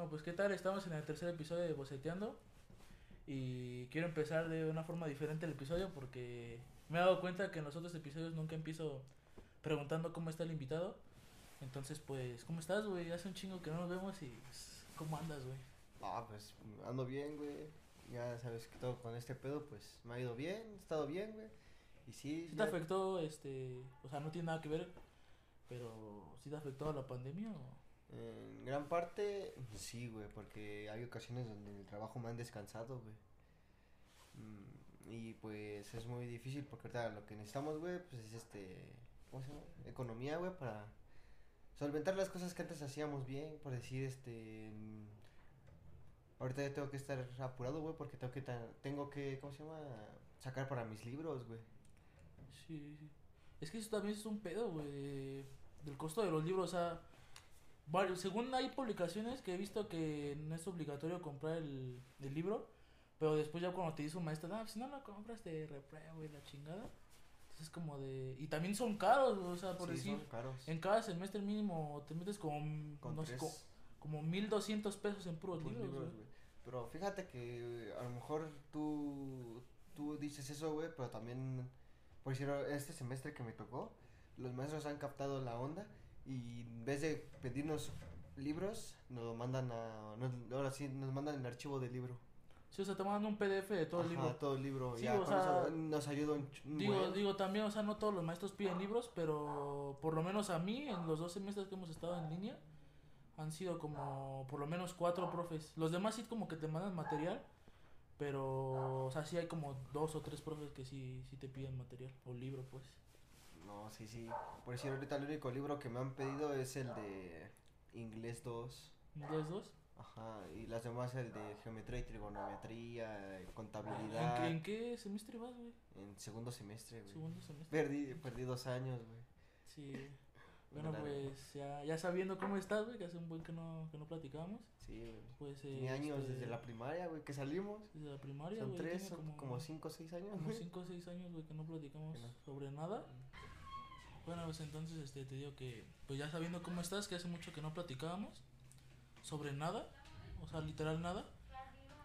No, pues qué tal, estamos en el tercer episodio de Boceteando y quiero empezar de una forma diferente el episodio porque me he dado cuenta que en los otros episodios nunca empiezo preguntando cómo está el invitado. Entonces, pues, ¿cómo estás, güey? Hace un chingo que no nos vemos y pues, ¿cómo andas, güey? Ah, pues ando bien, güey. Ya sabes que todo con este pedo, pues me ha ido bien, he estado bien, güey. Y sí, ¿Sí te ya- afectó, este, o sea, no tiene nada que ver, pero sí te afectó la pandemia o... En gran parte, sí, güey, porque hay ocasiones donde el trabajo me han descansado, güey. Mm, y pues es muy difícil porque ahorita lo que necesitamos, güey, pues es este, ¿cómo se llama? Economía, güey, para solventar las cosas que antes hacíamos bien, por decir, este, mm, ahorita ya tengo que estar apurado, güey, porque tengo que, tengo que, ¿cómo se llama? Sacar para mis libros, güey. Sí, sí. Es que eso también es un pedo, güey, de- del costo de los libros, o sea, varios, según hay publicaciones que he visto que no es obligatorio comprar el, el libro, pero después ya cuando te dice un maestro, no, si no lo compras te repruebo y la chingada. Entonces es como de... Y también son caros, o sea, por Sí, decir, son caros. en cada semestre mínimo te metes como, Con sé, tres co- como 1200 pesos en puros libros, libros. Pero fíjate que a lo mejor tú, tú dices eso, güey, pero también, por decir, este semestre que me tocó, los maestros han captado la onda y en vez de pedirnos libros, nos lo mandan a, nos- ahora sí, nos mandan el archivo del libro. Sí, o sea, te mandan un PDF de todo el Ajá, libro. todo el libro, Sí, ya, o sea, eso nos ayuda un Digo, buen. digo también, o sea, no todos los maestros piden libros, pero por lo menos a mí, en los dos semestres que hemos estado en línea, han sido como por lo menos cuatro profes. Los demás sí como que te mandan material, pero, o sea, sí hay como dos o tres profes que sí, sí te piden material, o libro, pues. No, sí, sí. Por decir, ahorita el único libro que me han pedido es el de Inglés 2. ¿Inglés dos? Ajá, y las demás el de geometría y trigonometría, eh, ¿En, contabilidad. qué- en qué semestre vas, güey? En segundo semestre, güey. Segundo semestre. Perdí, perdí dos años, güey. Sí. Bueno, pues ya, ya sabiendo cómo estás, güey, que hace un buen que no, que no platicamos, Sí, güey. pues... Tenía años este, desde la primaria, güey, que salimos. Desde la primaria, Son güey, tres, son como, cinco o seis años, como güey. 5 o 6 años, güey, que no platicamos no. sobre nada. Bueno, pues entonces este, te digo que, pues ya sabiendo cómo estás, que hace mucho que no platicábamos sobre nada, o sea, literal nada.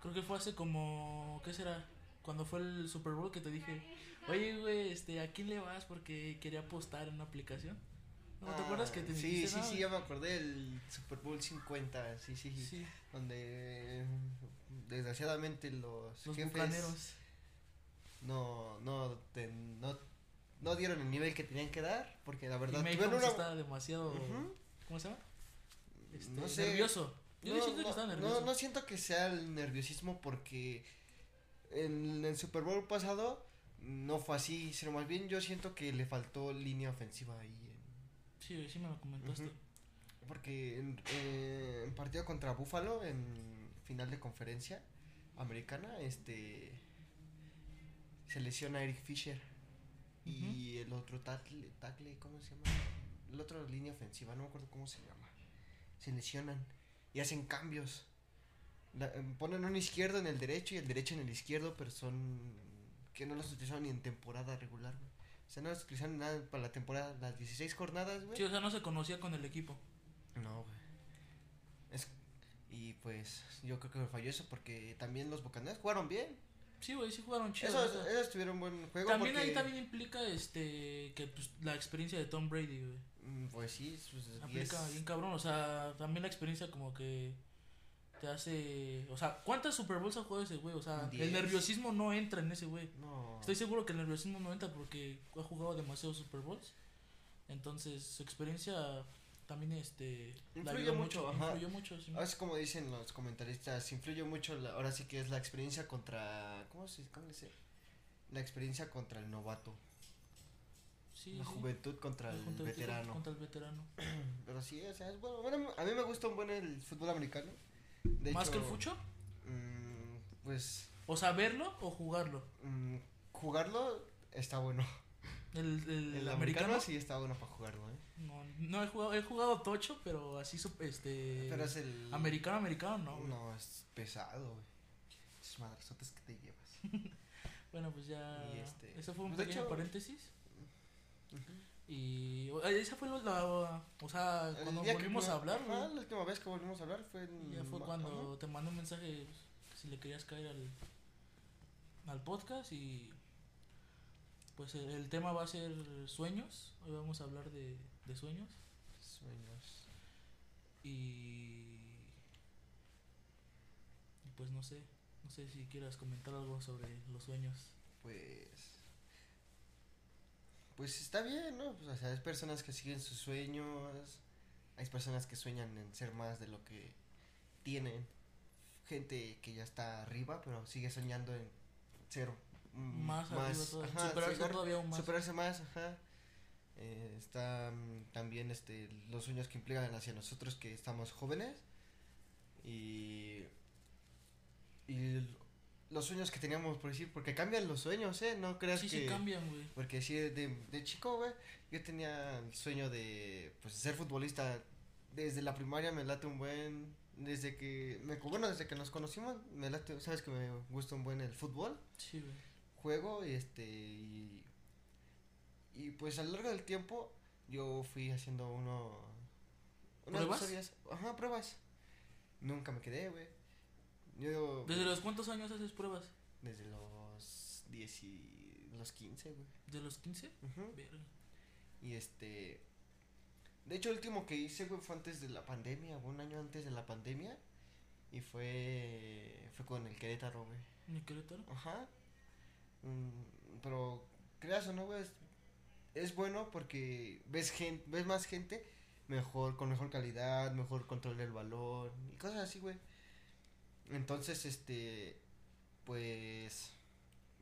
Creo que fue hace como, ¿qué será? Cuando fue el Super Bowl que te dije, oye, güey, este, ¿a quién le vas? Porque quería apostar en una aplicación. ¿No te Ah, acuerdas que te Sí, dijiste, sí, "No, sí, ya me acordé del Super Bowl 50, sí, sí, sí. Donde desgraciadamente los, los jefes no, no, te- no, no dieron el nivel que tenían que dar, porque la Y verdad tuvieron una... está demasiado. ¿cómo se llama? Este, No sé. Nervioso. Yo no, siento que no, está no, nervioso. no siento que sea el nerviosismo porque en el Super Bowl pasado no fue así, sino más bien yo siento que le faltó línea ofensiva ahí. en- Sí, sí me lo comentaste. Porque en, eh, en partido contra Buffalo, en final de conferencia americana, este se lesiona Eric Fisher y el otro tackle, tackle, ¿cómo se llama? El otro línea ofensiva, no me acuerdo cómo se llama. Se lesionan y hacen cambios. La- em, ponen un izquierdo en el derecho y el derecho en el izquierdo, pero son que no los utilizaron ni en temporada regular, güey. O sea, no los utilizaron nada para la temporada, las 16 jornadas, güey. Sí, o sea, no se conocía con el equipo. No, güey. Es, y pues yo creo que me falló eso porque también los Bucaneros jugaron bien. Sí, güey, sí jugaron chido. Esos, esos tuvieron buen juego. también porque, ahí también implica este que pues, la experiencia de Tom Brady, güey. mm, Pues sí, sus Aplica 10. bien cabrón, o sea, también la experiencia como que te hace, o sea, ¿cuántas Super Bowls ha jugado ese güey? O sea, Diez. el nerviosismo no entra en ese güey. No. Estoy seguro que el nerviosismo no entra porque ha jugado demasiados Super Bowls. Entonces, su experiencia también este Influye mucho, ajá. influyó mucho, sí. Es como dicen los comentaristas, influye mucho, la- ahora sí que es la experiencia contra, ¿cómo se cómo dice? La experiencia contra el novato, Sí, la sí. juventud contra el veterano. Contra el veterano. Pero sí, o sea, es bueno, bueno, a mí me gusta un buen el fútbol americano. De ¿Más que hecho, el fucho? mm, pues O sea, verlo o jugarlo. mm, jugarlo está bueno. El, el, El, americano. americano, sí está bueno para jugarlo, ¿eh? No, no he jugado, he jugado tocho, pero así este Pero es el americano americano no. güey. No, es pesado, güey. Madresotes que te llevas. Bueno, pues ya Y este, eso fue un pues, pequeño hecho- paréntesis. Y o- esa fue la, o sea, cuando que volvimos no- a hablar, ajá, güey. la última vez que volvimos a hablar fue en Ya fue cuando ajá. te mandé un mensaje pues, si le querías caer al, al podcast y pues el, el tema va a ser sueños. Hoy vamos a hablar de, de sueños Sueños. y, pues no sé, no sé si quieras comentar algo sobre los sueños. Pues. Pues está bien, ¿no? Pues, o sea, hay personas que siguen sus sueños. Hay personas que sueñan en ser más de lo que tienen. Gente que ya está arriba, pero sigue soñando en ser Más, arriba, todavía, ajá, superarse todavía aún más. Superarse más, ajá. Están también este, los sueños que implican hacia nosotros que estamos jóvenes. Y. Y los sueños que teníamos por decir, porque cambian los sueños, ¿eh? No creas sí, que. sí cambian, güey. Porque sí, de, de chico, güey, yo tenía el sueño de, pues, ser futbolista. Desde la primaria me late un buen, desde que, me, bueno, desde que nos conocimos, me late, sabes que me gusta un buen el fútbol, Sí, güey. juego, y este, y, y pues a lo largo del tiempo, yo fui haciendo uno, unas ¿Pruebas? historias- ajá, pruebas, nunca me quedé, güey, yo, ¿Desde los cuántos años haces pruebas? desde los 10 y los 15, güey. ¿De los 15? Ujú. Verga. Y este. De hecho, el último que hice, güey, fue antes de la pandemia, un año antes de la pandemia. Y fue. Fue con el Querétaro, güey. ¿En Querétaro? Ajá. Mm, pero, creas o no, güey, es, bueno porque ves, gen, ves más gente mejor, con mejor calidad, mejor control del balón y cosas así, güey. Entonces, este. Pues.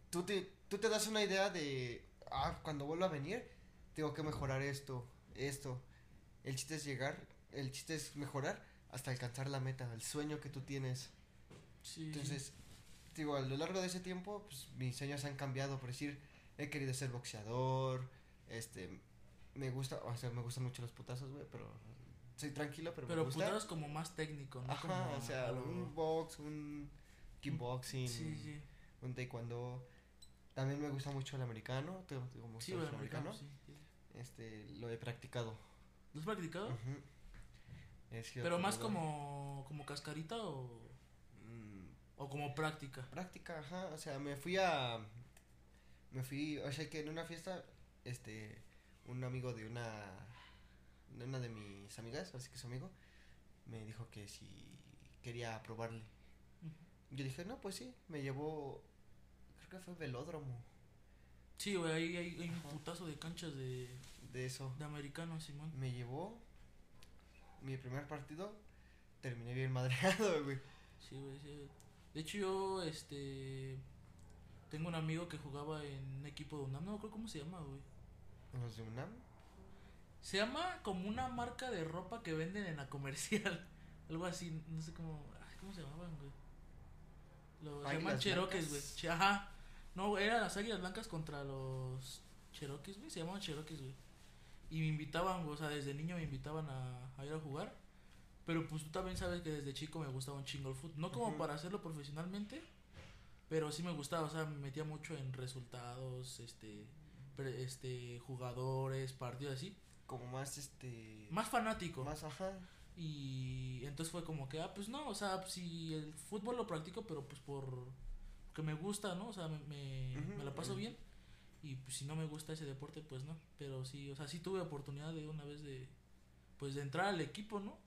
Tú te, tú te das una idea de. Ah, cuando vuelva a venir, tengo que mejorar esto, esto. El chiste es llegar, el chiste es mejorar hasta alcanzar la meta, el sueño que tú tienes. Sí. Entonces, digo, a lo largo de ese tiempo, pues mis sueños han cambiado. Por decir, he querido ser boxeador. Este, me gusta, o sea, me gustan mucho los putazos, güey, pero soy tranquilo, pero, Pero me gusta. putados como más técnico, ¿no? Ajá, Como o sea, un box, un kickboxing, Sí, sí. un taekwondo. También me gusta mucho el americano, te- te- como Sí, el americano, sí. Este, lo he practicado. ¿Lo has practicado? Sido Pero más como, como cascarita o, Mm, o como práctica. práctica, ajá, o sea, me fui a me fui, o sea, que en una fiesta este un amigo de una de una de mis amigas, así que su amigo, me dijo que si quería probarle. Yo dije, "No, pues sí." Me llevó creo que fue velódromo Sí, güey, ahí hay, hay un putazo de canchas de, de eso. de americano, Simón. Me llevó mi primer partido, terminé bien madreado, güey. Sí, güey, sí. De hecho, yo, este. Tengo un amigo que jugaba en un equipo de UNAM, no creo cómo se llama, güey. Los de UNAM. Se llama como una marca de ropa que venden en la comercial. Algo así, no sé cómo. Ay, ¿Cómo se llamaban, güey? Los, se llaman Cherokees, güey. Ajá. No, eran las águilas blancas contra los Cherokees, güey. Se llamaban Cherokees, güey. Y me invitaban, güey, o sea, desde niño me invitaban a, a ir a jugar. Pero pues tú también sabes que desde chico me gustaba un chingo el fútbol. No como para hacerlo profesionalmente, pero sí me gustaba, o sea, me metía mucho en resultados, este, este, jugadores, partidos así. Como más este Más fanático. más ajá. Y entonces fue como que, ah, pues no, o sea, si el fútbol lo practico, pero pues por que me gusta, ¿no? O sea, me, me, la paso bien. Y pues si no me gusta ese deporte, pues no. Pero sí, o sea, sí tuve oportunidad de una vez de, pues de entrar al equipo, ¿no?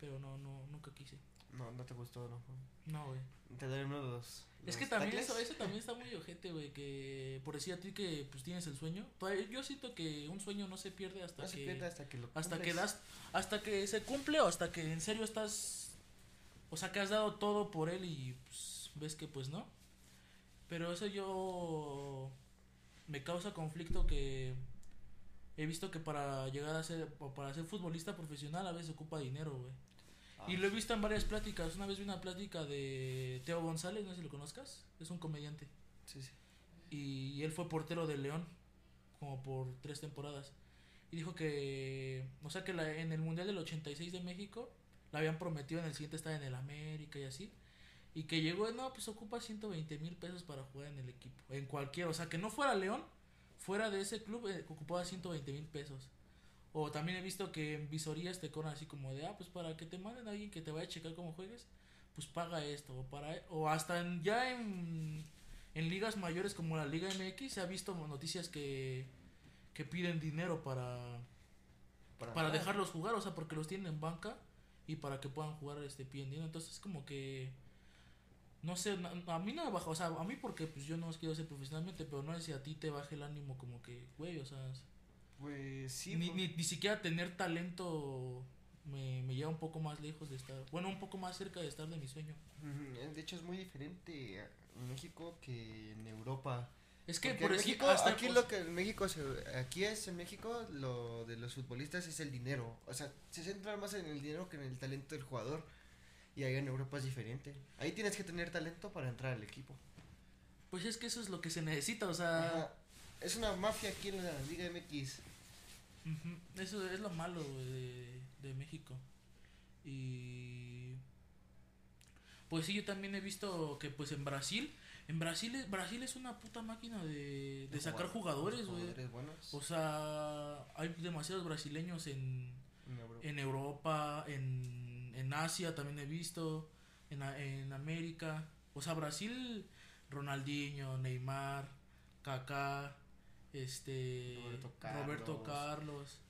Pero no, no, nunca quise. No, no te gustó, no. No, güey. Te daré uno de los. Es que también tacles. eso, eso también está muy ojete, güey, que por decir a ti que pues tienes el sueño. Yo siento que un sueño no se pierde hasta No se que pierde hasta que lo hasta que das hasta que se cumple o hasta que en serio estás o sea que has dado todo por él y pues, ves que pues no pero eso yo me causa conflicto que he visto que para llegar a ser o para ser futbolista profesional a veces ocupa dinero güey Ah, y lo he visto en varias pláticas. Una vez vi una plática de Teo González no sé si lo conozcas. Es un comediante. Sí, sí. y él fue portero del León como por tres temporadas. Y dijo que o sea que la- en el mundial del 86 de México le habían prometido en el siguiente estar en el América y así. Y que llegó no pues ocupa 120 mil pesos para jugar en el equipo en cualquier o sea que no fuera León fuera de ese club eh, ocupaba 120 mil pesos. O también he visto que en visorías te cobran así como de, ah, pues para que te manden a alguien que te vaya a checar cómo juegues, pues paga esto. O, para, o hasta en- ya en, en ligas mayores como la Liga MX se ha visto noticias que, que piden dinero para, para dejarlos jugar, o sea, porque los tienen en banca y para que puedan jugar este piden dinero. Entonces es como que no sé, a mí no me baja, o sea, a mí porque pues yo no quiero ser profesionalmente, pero no sé si a ti te baje el ánimo como que, güey, o sea, Pues sí. ni, pues, ni, ni siquiera tener talento me, me lleva un poco más lejos de estar, bueno, un poco más cerca de estar de mi sueño. ujú, De hecho es muy diferente en México que en Europa. Es que Porque por en México, hasta aquí lo que en México se, aquí es en México lo de los futbolistas es el dinero, o sea, se centra más en el dinero que en el talento del jugador. Y ahí en Europa es diferente. Ahí tienes que tener talento para entrar al equipo. pues es que eso es lo que se necesita, o sea, Ajá. Es una mafia aquí en la Liga MX. Eso es lo malo de, de México. Y pues sí, yo también he visto que pues en Brasil, en Brasil es- Brasil es una puta máquina de, de sacar jugadores, güey. O sea, hay demasiados brasileños en, en Europa. en Europa, en, en Asia también he visto, en, en América. O sea, Brasil, Ronaldinho, Neymar, Kaká, este Roberto Roberto Carlos.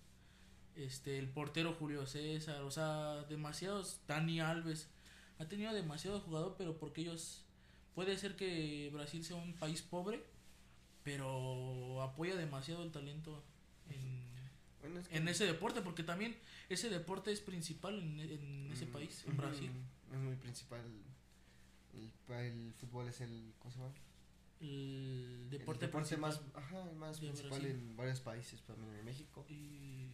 Este el portero Julio César, o sea, demasiados, Dani Alves. Ha tenido demasiado jugador, pero porque ellos puede ser que Brasil sea un país pobre, pero apoya demasiado el talento en Bueno, es que- en ese deporte, porque también ese deporte es principal en, en ese Mm, país, en Brasil. Es muy principal. El, el fútbol es el. ¿Cómo se llama? El deporte, el deporte más, ajá, más principal Brasil. en varios países, también en México. Y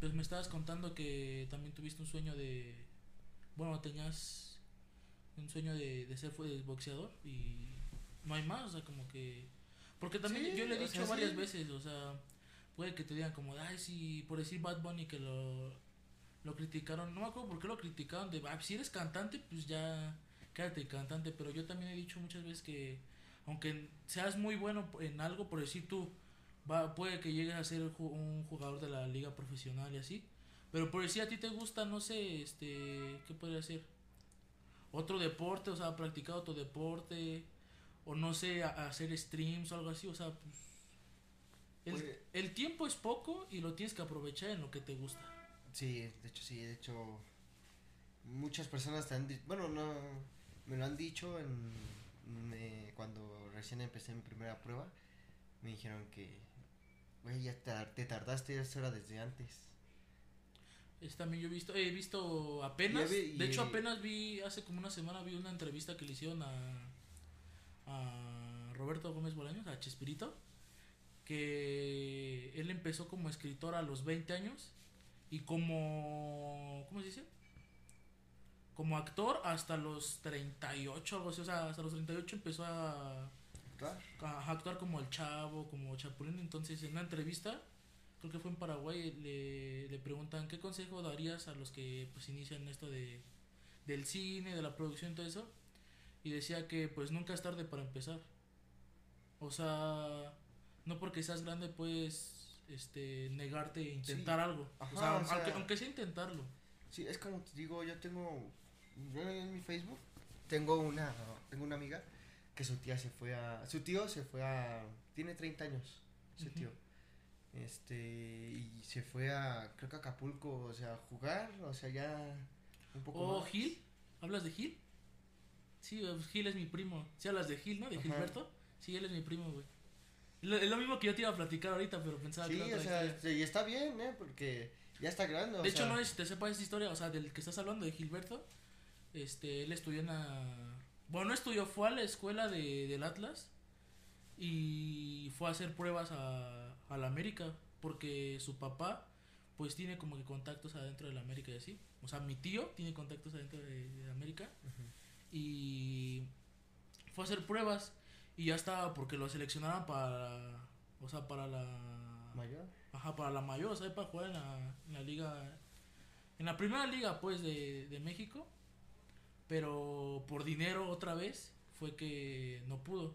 pues me estabas contando que también tuviste un sueño de. Bueno, tenías un sueño de, de ser fue boxeador y no hay más, o sea, como que. Porque también Sí, yo le he dicho sea, varias sí. veces, o sea, puede que te digan como, ay, sí, por decir Bad Bunny que lo, lo criticaron, no me acuerdo por qué lo criticaron, de, ah, si eres cantante, pues ya quédate cantante, pero yo también he dicho muchas veces que, aunque seas muy bueno en algo, por decir tú, va, puede que llegues a ser un jugador de la liga profesional y así, pero por decir a ti te gusta, no sé, este, ¿qué podría ser? Otro deporte, o sea, practicar otro deporte, o no sé, a- hacer streams o algo así, o sea, pues, el, Pues- el tiempo es poco y lo tienes que aprovechar en lo que te gusta. Sí, de hecho, sí, de hecho. Muchas personas te han dicho. Bueno, no. Me lo han dicho en. Me- cuando recién empecé mi primera prueba. Me dijeron que. Güey, ya te, te tardaste, eso era desde antes. Es también yo he visto, he visto apenas, Ya de hecho apenas vi, hace como una semana vi una entrevista que le hicieron a, a Roberto Gómez Bolaños, a Chespirito, que él empezó como escritor a los 20 años y como, ¿cómo se dice? Como actor hasta los 38, algo así, o sea, hasta los 38 empezó a, actuar como el chavo, como Chapulín. Entonces, en una entrevista, creo que fue en Paraguay, le, le preguntan qué consejo darías a los que pues inician esto de del cine, de la producción, todo eso. Y decía que pues nunca es tarde para empezar. O sea, no porque seas grande puedes este negarte a intentar algo. Ajá, o sea, o sea- aunque, aunque sea intentarlo. Sí, es como te digo, yo tengo. Yo en mi Facebook tengo una, tengo una amiga que su tía se fue a. Su tío se fue a. Tiene 30 años, ese Ujú. tío. Este. Y se fue a. Creo que a Acapulco, o sea, a jugar, o sea, ya. Un poco. ¿O más. Gil? ¿Hablas de Gil? Sí, pues, Gil es mi primo. ¿Sí hablas de Gil, no? ¿De Ajá. Gilberto? Sí, él es mi primo, güey. Lo- Es lo mismo que yo te iba a platicar ahorita, pero pensaba Sí, que era o sea, historia. y está bien, ¿eh? Porque ya está grande. o De hecho, sea, no es si te sepas esta historia, o sea, del que estás hablando, de Gilberto. Este, él estudió en la... Bueno, no estudió, fue a la escuela de, del Atlas y fue a hacer pruebas a, a la América porque su papá pues tiene como que contactos adentro de la América y así. O sea, mi tío tiene contactos adentro de, de América y fue a hacer pruebas y ya estaba porque lo seleccionaron para o sea para la Mayor. ajá para la mayor o sea para jugar en la, en la liga en la primera liga pues de, de México pero por dinero otra vez fue que no pudo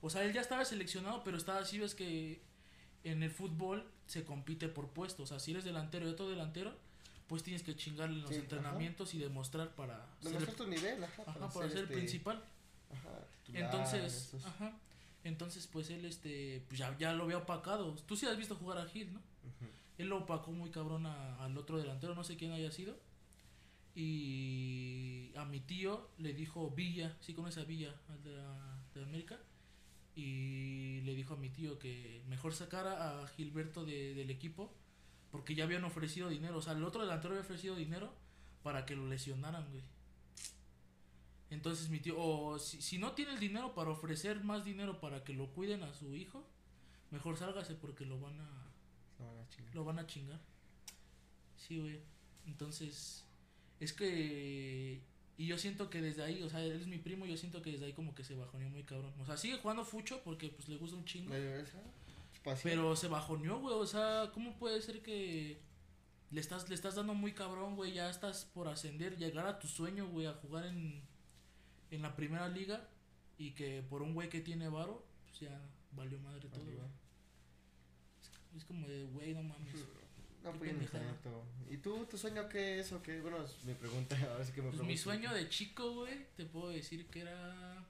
o sea él ya estaba seleccionado pero estaba así ves que en el fútbol se compite por puestos. O sea, si eres delantero y otro delantero, pues tienes que chingarle en los Sí, ajá. entrenamientos y demostrar para ser, Demostrar tu nivel, ajá. ajá, para ser el este, principal. Ajá, titular, Entonces, esos- ajá. Entonces, pues él este pues ya, ya lo había opacado. Tú sí has visto jugar a Gil, ¿no? Él lo opacó muy cabrón a- al otro delantero, no sé quién haya sido. Y a mi tío le dijo Villa, sí conoce a Villa, de, América. Y le dijo a mi tío que mejor sacara a Gilberto de- del equipo porque ya habían ofrecido dinero. O sea, el otro delantero había ofrecido dinero para que lo lesionaran, güey. Entonces mi tío, o si, si no tiene el dinero para ofrecer más dinero para que lo cuiden a su hijo, mejor sálgase porque lo van a, Se van a chingar. lo van a chingar. Sí, güey. Entonces, es que. Y yo siento que desde ahí, o sea, él es mi primo, yo siento que desde ahí como que se bajoneó muy cabrón. O sea, sigue jugando fucho porque pues le gusta un chingo. Pero se bajoneó, güey. O sea, ¿cómo puede ser que le estás, le estás dando muy cabrón, güey? Ya estás por ascender, llegar a tu sueño, güey, a jugar en, en la primera liga. Y que por un güey que tiene varo, pues ya valió madre todo, güey. Es como de, güey, no mames. No, pues pendejada. exacto. ¿Y tú, tu sueño qué es o qué? Bueno, es mi pregunta, ahora sí que me Pues mi sueño de chico, güey, te puedo decir que era.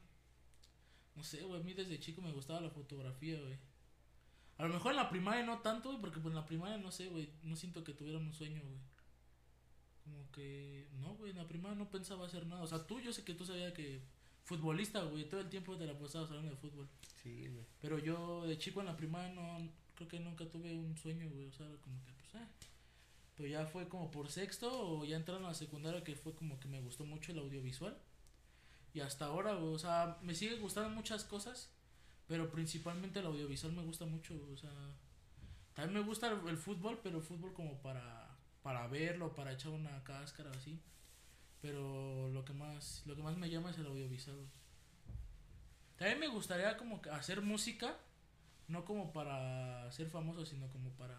No sé, güey, a mí desde chico me gustaba la fotografía, güey. A lo mejor en la primaria no tanto, güey, porque pues en la primaria no sé, güey, no siento que tuviera un sueño, güey. Como que, no, güey, en la primaria no pensaba hacer nada. O sea, tú, yo sé que tú sabías que futbolista, güey, todo el tiempo te la pasabas hablando de fútbol. Sí, güey. Pero yo de chico en la primaria no, creo que nunca tuve un sueño, güey, o sea, como que. Pero ya fue como por sexto o ya entraron a la secundaria que fue como que me gustó mucho el audiovisual. Y hasta ahora, o sea, me sigue gustando muchas cosas, pero principalmente el audiovisual me gusta mucho, o sea, también me gusta el, fútbol, pero el fútbol como para, para verlo, para echar una cáscara así. Pero lo que más, lo que más me llama es el audiovisual. También me gustaría como hacer música, no como para ser famoso, sino como para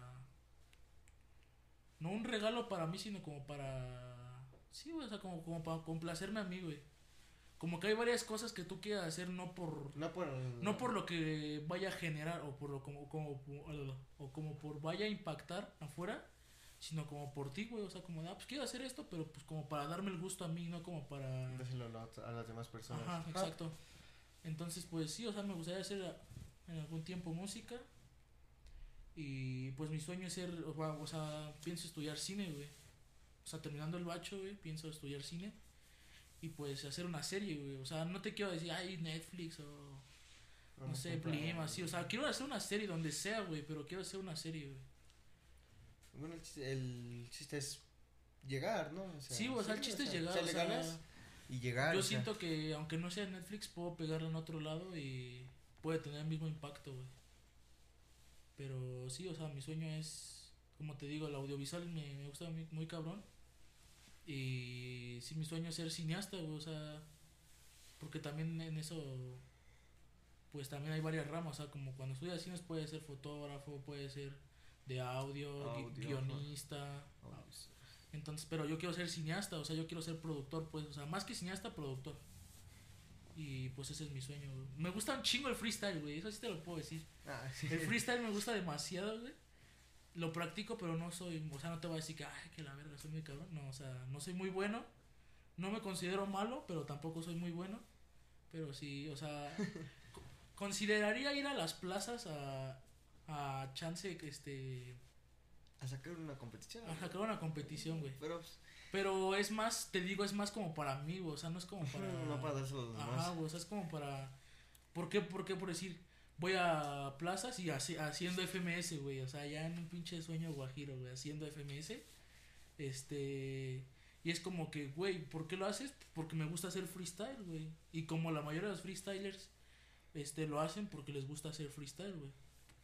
no un regalo para mí, sino como para sí, güey, o sea, como como para complacerme a mí, güey. Como que hay varias cosas que tú quieras hacer no por No por... no por lo que vaya a generar o por lo como como o como por vaya a impactar afuera, sino como por ti, güey, o sea, como de, ah, pues quiero hacer esto, pero pues como para darme el gusto a mí, no como para Dárselo a, la- a las demás personas. Ajá, Ah, exacto. Entonces, pues sí, o sea, me gustaría hacer ah, en algún tiempo música. Y pues mi sueño es ser, o, sea, o sea, pienso estudiar cine, güey. O sea, terminando el bacho, güey, pienso estudiar cine. Y pues hacer una serie, güey. O sea, no te quiero decir, ay, Netflix o no sé, Blim, así. O sea, quiero hacer una serie donde sea, güey, pero quiero hacer una serie, güey. Bueno, el chiste, el chiste es llegar, ¿no? O sea, Sí, o sea, el chiste es llegar. o sea, ganas y llegar. Yo siento que aunque no sea Netflix, puedo pegarla en otro lado y puede tener el mismo impacto, güey. Pero sí, o sea, mi sueño es, como te digo, el audiovisual me, me gusta muy, muy cabrón. Y sí, mi sueño es ser cineasta, güey, o sea, porque también en eso, pues también hay varias ramas, o sea, como cuando estudias cines puede ser fotógrafo, puede ser de audio, guionista, entonces, pero yo quiero ser cineasta, o sea, yo quiero ser productor, pues, o sea, más que cineasta, productor. Y pues ese es mi sueño, güey. Me gusta un chingo el freestyle, güey, eso sí te lo puedo decir. Ah, sí. El freestyle me gusta demasiado, güey. Lo practico, pero no soy, o sea, no te voy a decir que, ay, que la verga, soy muy cabrón. No, o sea, no soy muy bueno. No me considero malo, pero tampoco soy muy bueno. Pero sí, o sea, co- consideraría ir a las plazas a, a chance, este, A sacar una competición. a sacar una competición, güey. Pero, Pero es más, te digo, es más como para mí, güey. O sea, no es como para. no para dárselo a los demás. Ajá, güey. O sea, es como para. ¿Por qué? ¿Por qué? Por decir, voy a plazas y haci- haciendo FMS, güey. O sea, ya en un pinche sueño guajiro, güey. Haciendo FMS. Este. Y es como que, güey, ¿por qué lo haces? Porque me gusta hacer freestyle, güey. Y como la mayoría de los freestylers, este, lo hacen porque les gusta hacer freestyle, güey.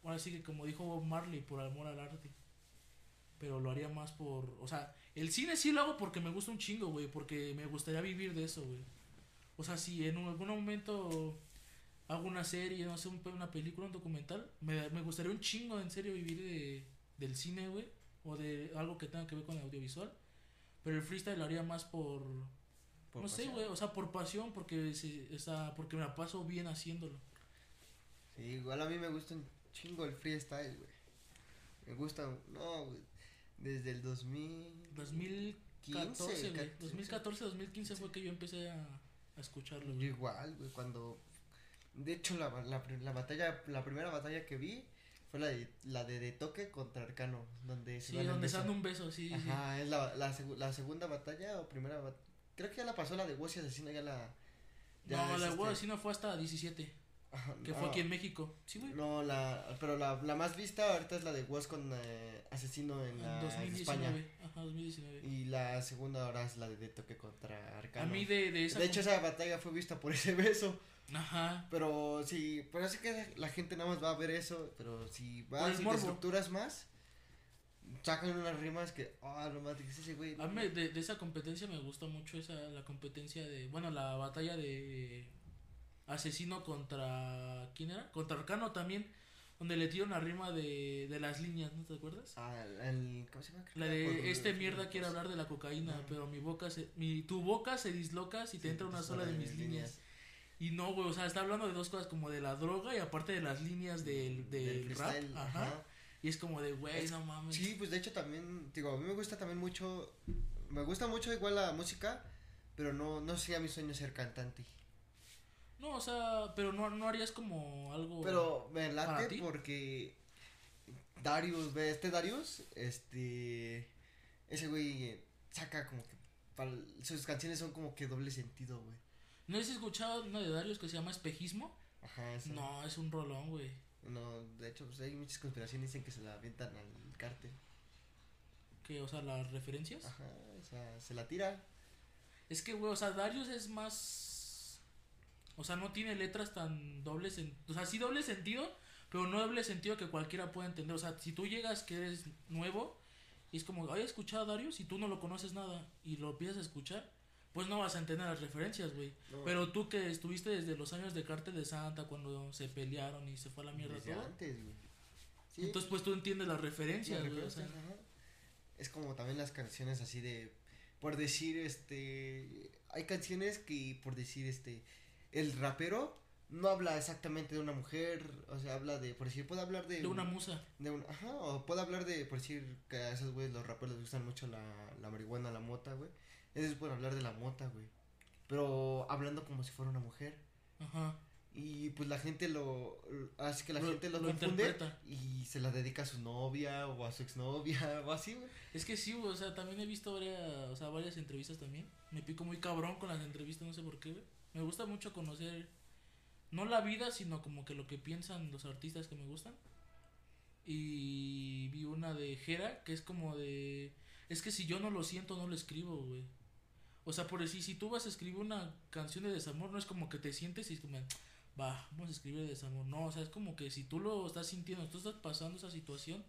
Ahora sí que como dijo Bob Marley, por amor al arte. Pero lo haría más por, o sea, el cine sí lo hago porque me gusta un chingo, güey, porque me gustaría vivir de eso, güey. O sea, si en algún momento hago una serie, no sé, una película, un documental, me, me gustaría un chingo, en serio, vivir de, del cine, güey, o de algo que tenga que ver con el audiovisual. Pero el freestyle lo haría más por, Por no sé, güey, o sea, por pasión, porque, se, o sea, porque me la paso bien haciéndolo. Sí, igual a mí me gusta un chingo el freestyle, güey. Me gustan, no, güey, desde el 2000... 2014, güey. 2014, 2015 fue que yo empecé a, a escucharlo. Yo igual, güey, cuando... De hecho, la, la, la batalla, la primera batalla que vi fue la de, la de, de toque contra Arcano, donde se Sí, donde se dan un beso, sí. Ajá, es la, la, la, segunda batalla o primera batalla. Creo que ya la pasó la de Woz Asesino, ya la... Ya no, la de Woz Asesino fue hasta 17. Que fue aquí en México. Sí, güey. No, la, pero la, la más vista ahorita es la de Woz con eh, Asesino en, la, 2019. España. Ajá, 2019. Y la segunda ahora es la de, de toque contra Arcano. A mí de, de esa... De hecho, esa batalla fue vista por ese beso. Ajá. Pero sí, pero así que la gente nada más va a ver eso, pero si vas y estructuras más, sacan unas rimas que, ah, no mames, ese güey. A mí de, de, esa competencia me gusta mucho esa, la competencia de, bueno, la batalla de asesino contra, ¿quién era? Contra Arcano también, donde le tira una rima de, de las líneas, ¿no te acuerdas? Ah, el, ¿cómo se llama? La de, este mierda quiere hablar de la cocaína, pero mi boca se, mi, tu boca se disloca si te entra una sola de mis líneas. Y no, güey, o sea, está hablando de dos cosas como de la droga y aparte de las líneas del, del, rap. Ajá. Y es como de, güey, no mames. Sí, pues de hecho también, digo, a mí me gusta también mucho, me gusta mucho igual la música, pero no, no sería mi sueño ser cantante. No, o sea, pero no, no harías como algo. Pero me late porque Darius, ve, este Darius, este, ese güey saca como que, para, sus canciones son como que doble sentido, güey. ¿No has escuchado uno de Darius que se llama Espejismo? Ajá, eso. No, es un rolón, güey. No, de hecho, pues hay muchas conspiraciones dicen que se la avientan al cártel. ¿Qué? O sea, las referencias. Ajá, o sea, se la tira. Es que, güey, o sea, Darius es más. O sea, no tiene letras tan dobles. En... O sea, sí doble sentido, pero no doble sentido que cualquiera pueda entender. O sea, si tú llegas que eres nuevo y es como, ¿hay escuchado a Darius? Y tú no lo conoces nada y lo empiezas a escuchar pues no vas a entender las referencias, güey. Pero tú que estuviste desde los años de Cártel de Santa, cuando se pelearon y se fue a la mierda desde todo. antes, güey. Entonces, pues tú entiendes las referencias, güey. Es como también las canciones así de, por decir, este, hay canciones que, por decir, este, el rapero no habla exactamente de una mujer, o sea, habla de, por decir, puede hablar de... De una musa. De un, ajá, o puede hablar de, por decir, que a esos güeyes los raperos les gustan mucho la, la marihuana, la mota, güey. Eso es por hablar de la mota, güey. Pero hablando como si fuera una mujer. Ajá. Y pues la gente lo. Hace que la gente lo, confunde. Y se la dedica a su novia o a su exnovia o así, güey. Es que sí, güey. O sea, también he visto varias, o sea, varias entrevistas también. Me pico muy cabrón con las entrevistas, no sé por qué, güey. Me gusta mucho conocer. No la vida, sino como que lo que piensan los artistas que me gustan. Y vi una de Jera, que es como de. Es que si yo no lo siento, no lo escribo, güey. O sea, por decir, si tú vas a escribir una canción de desamor, no es como que te sientes y es como, va, vamos a escribir de desamor. No, o sea, es como que si tú lo estás sintiendo, tú estás pasando esa situación,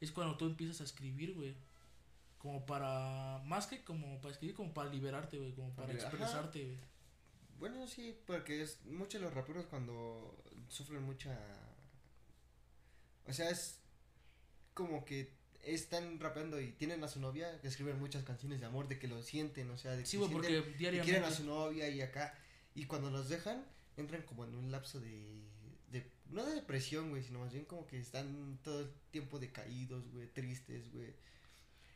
es cuando tú empiezas a escribir, güey. Como para, más que como para escribir, como para liberarte, güey, como para expresarte, güey. Bueno, sí, porque es muchos los raperos cuando sufren mucha... O sea, es como que están rapeando y tienen a su novia que escriben muchas canciones de amor, de que lo sienten, o sea, de que sí, porque diariamente... quieren a su novia y acá. Y cuando los dejan, entran como en un lapso de, de no de depresión, güey, sino más bien como que están todo el tiempo decaídos, güey, tristes, güey.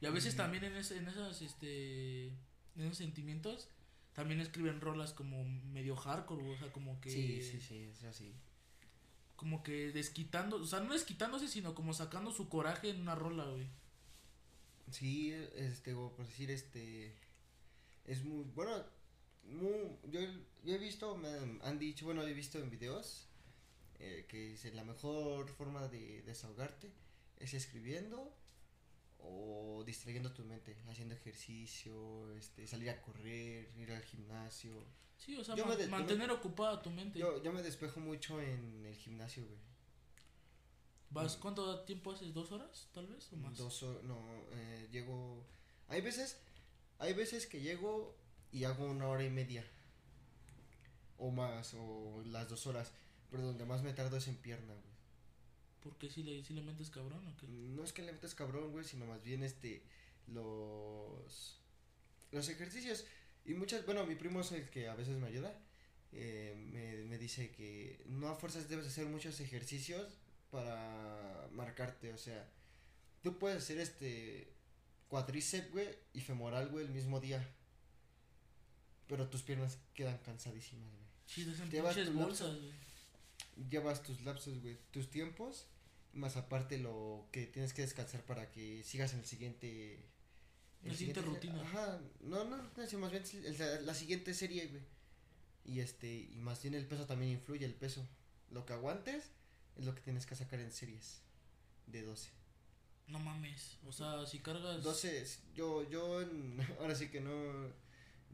Y a veces también en, ese, en esos, este, en esos sentimientos, también escriben rolas como medio hardcore, o sea, como que... Sí, sí, sí, es así como que desquitando, o sea, no desquitándose, sino como sacando su coraje en una rola, güey. Sí, este, por decir, este, es muy, bueno, muy, yo, yo he visto, me han dicho, bueno, he visto en videos, eh, que es la mejor forma de desahogarte es escribiendo o distrayendo tu mente, haciendo ejercicio, este, salir a correr, ir al gimnasio. Sí, o sea, mantener ocupada tu mente. Yo, yo me despejo mucho en el gimnasio, güey. ¿Vas, mm. ¿Cuánto tiempo haces? ¿Dos horas, tal vez, o más? Dos horas, no, eh, llego... Hay veces, hay veces que llego y hago una hora y media. O más, o las dos horas. Pero donde más me tardo es en pierna, güey. ¿Por qué si le, si le metes cabrón o qué? No es que le metes cabrón, güey, sino más bien este, los... Los ejercicios y muchas, bueno, mi primo es el que a veces me ayuda. Eh, me, me dice que no a fuerzas debes hacer muchos ejercicios para marcarte, o sea, tú puedes hacer este cuadríceps, güey, y femoral, güey, el mismo día. Pero tus piernas quedan cansadísimas, güey. Sí, esas Llevas pinches tu bolsas, güey. Llevas tus lapsos, güey, tus tiempos, más aparte lo que tienes que descansar para que sigas en el siguiente. La siguiente rutina. Ajá, no, no, no, más bien la, la siguiente serie, güey. Y este, y más bien el peso también influye, el peso. Lo que aguantes es lo que tienes que sacar en series de 12. No mames. O sea, si cargas. 12, yo, yo, en- ahora sí que no.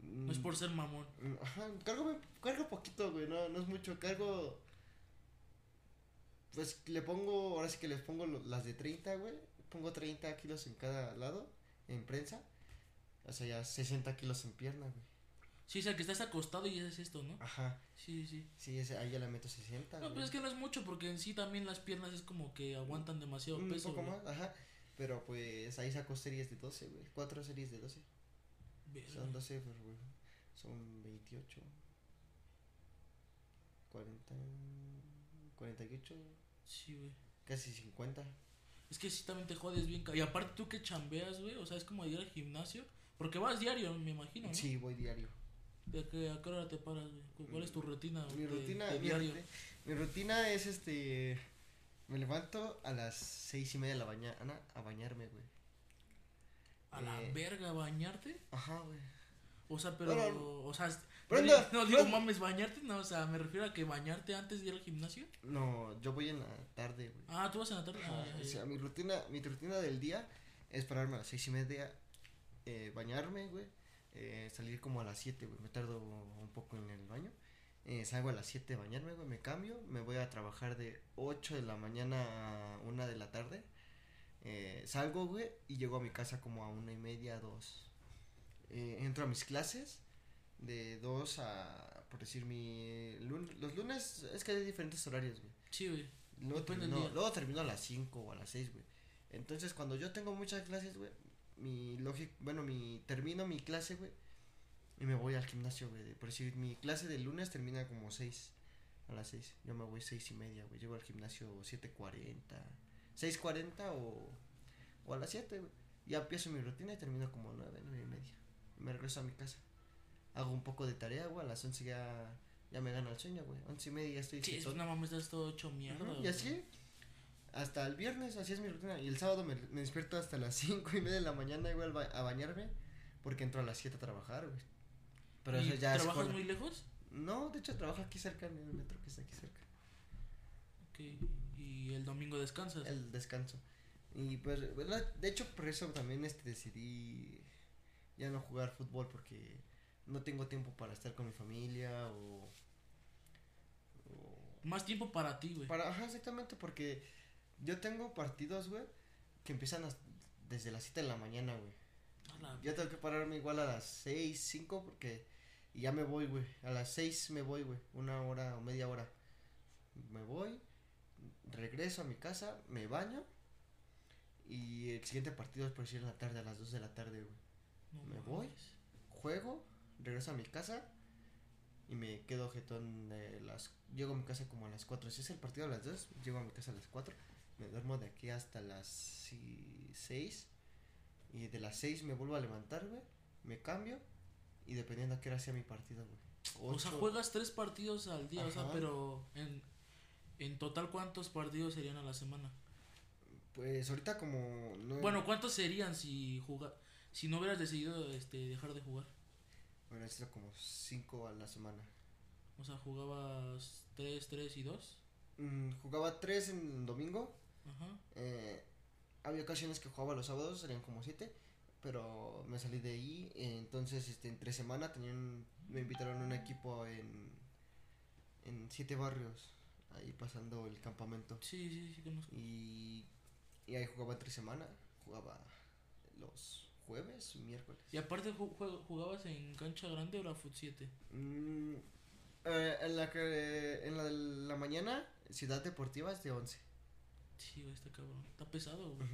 No es por ser mamón. Mm, Ajá, cargo, cargo poquito, güey, no, no es mucho, cargo... Pues le pongo, ahora sí que les pongo las de 30, güey, pongo 30 kilos en cada lado, en prensa, o sea, ya 60 kilos en pierna, güey. Sí, o sea, que estás acostado y haces esto, ¿no? Ajá, Sí, sí. sí, ese, ahí ya le meto 60, No, güey. pero es que no es mucho porque en sí también las piernas es como que aguantan demasiado Un peso. poco güey. más, ajá, pero pues ahí saco series de 12, güey, cuatro series de 12, Son 12, pues, güey, son 28, 40, 48, Sí, güey. casi 50. Es que sí también te jodes bien. Y aparte tú que chambeas, güey. O sea, es como ir al gimnasio. Porque vas diario, me imagino, ¿no? Sí, voy diario. ¿De qué, a qué hora te paras, ¿Cuál es tu rutina? Mi de- rutina, de mi, diario? mi rutina es este. Me levanto a las seis y media de la mañana a bañarme, güey. A la eh, verga, bañarte. Ajá, güey. O sea, pero. Bueno, o sea, no, digo- mames, bañarte, no. O sea, me refiero a que bañarte antes de ir al gimnasio. No, yo voy en la tarde, güey. Ah, tú vas en la tarde. Ah, o sea, mi rutina, mi rutina del día es pararme a las seis y media, eh, bañarme, güey. eh, salir como a las 7, güey. Me tardo un poco en el baño. Eh, salgo a las 7 a bañarme, güey. Me cambio. Me voy a trabajar de 8 de la mañana a 1 de la tarde. Eh, salgo, güey, y llego a mi casa como a una y media, dos. Eh, entro a mis clases de 2 a, por decir, mi... lun- los lunes es que hay diferentes horarios, güey. Sí, güey. Luego termino, día. luego termino a las 5 o a las 6, güey. Entonces, cuando yo tengo muchas clases, güey, mi lógica, bueno, mi termino mi clase, güey, y me voy al gimnasio, güey. Por decir, mi clase de lunes termina como 6, a las 6. Yo me voy 6 y media, güey. Llego al gimnasio 7.40, 6.40 o, o a las 7, güey. Ya empiezo mi rutina y termino como 9, 9 y media. Me regreso a mi casa. Hago un poco de tarea, güey. A las 11 ya, ya me gana el sueño, güey. 11 y media ya estoy Sí, es una mames, estás todo hecho mierda. Ujú, Y güey. así, hasta el viernes, así es mi rutina. Y el sábado me, me despierto hasta las 5 y media de la mañana, igual ba- a bañarme, porque entro a las 7 a trabajar, güey. Pero ¿Y eso ya es ¿Trabajas escuela. muy lejos? No, de hecho trabajo aquí cerca, en el metro que está aquí cerca. Ok. Y el domingo descansas. El descanso. Y pues, de hecho, por eso también este, decidí ya no jugar fútbol, porque no tengo tiempo para estar con mi familia o... o Más tiempo para ti, güey. Para, ajá, exactamente, porque yo tengo partidos, güey, que empiezan a- desde las 7 de la mañana, güey. A la- Yo tengo que pararme igual a las 6, 5, porque y ya me voy, güey. A las 6 me voy, güey. Una hora o media hora. Me voy, regreso a mi casa, me baño. Y el siguiente partido es por decir en la tarde, a las 2 de la tarde, güey. no me voy. Juego, regreso a mi casa y me quedo jetón de las... Llego a mi casa como a las 4. Si es el partido a las 2, llego a mi casa a las 4. Me duermo de aquí hasta las 6. Y de las 6 me vuelvo a levantar, güey. Me cambio. Y dependiendo a qué hora sea mi partido, güey. O sea, juegas tres partidos al día, o sea, pero en, en total, ¿cuántos partidos serían a la semana? Pues ahorita como... No, Bueno, ¿cuántos serían si juga, si no hubieras decidido este dejar de jugar? Bueno, esto como 5 a la semana. O sea, jugabas 3, 3 y 2. Mm, jugaba 3 en domingo. Ajá. Eh, había ocasiones que jugaba los sábados, serían como siete, pero me salí de ahí. entonces, este, entre semana tenían, me invitaron a un equipo en, en siete barrios, ahí pasando el campamento. Sí, sí, sí, conozco. Y, y ahí jugaba entre semana, jugaba los jueves, miércoles. Y aparte, ¿jugabas en cancha grande o la Foot 7? Mm, eh, en la que en la de la mañana, Ciudad Deportiva es de 11. Sí, güey, está cabrón. Está pesado, güey.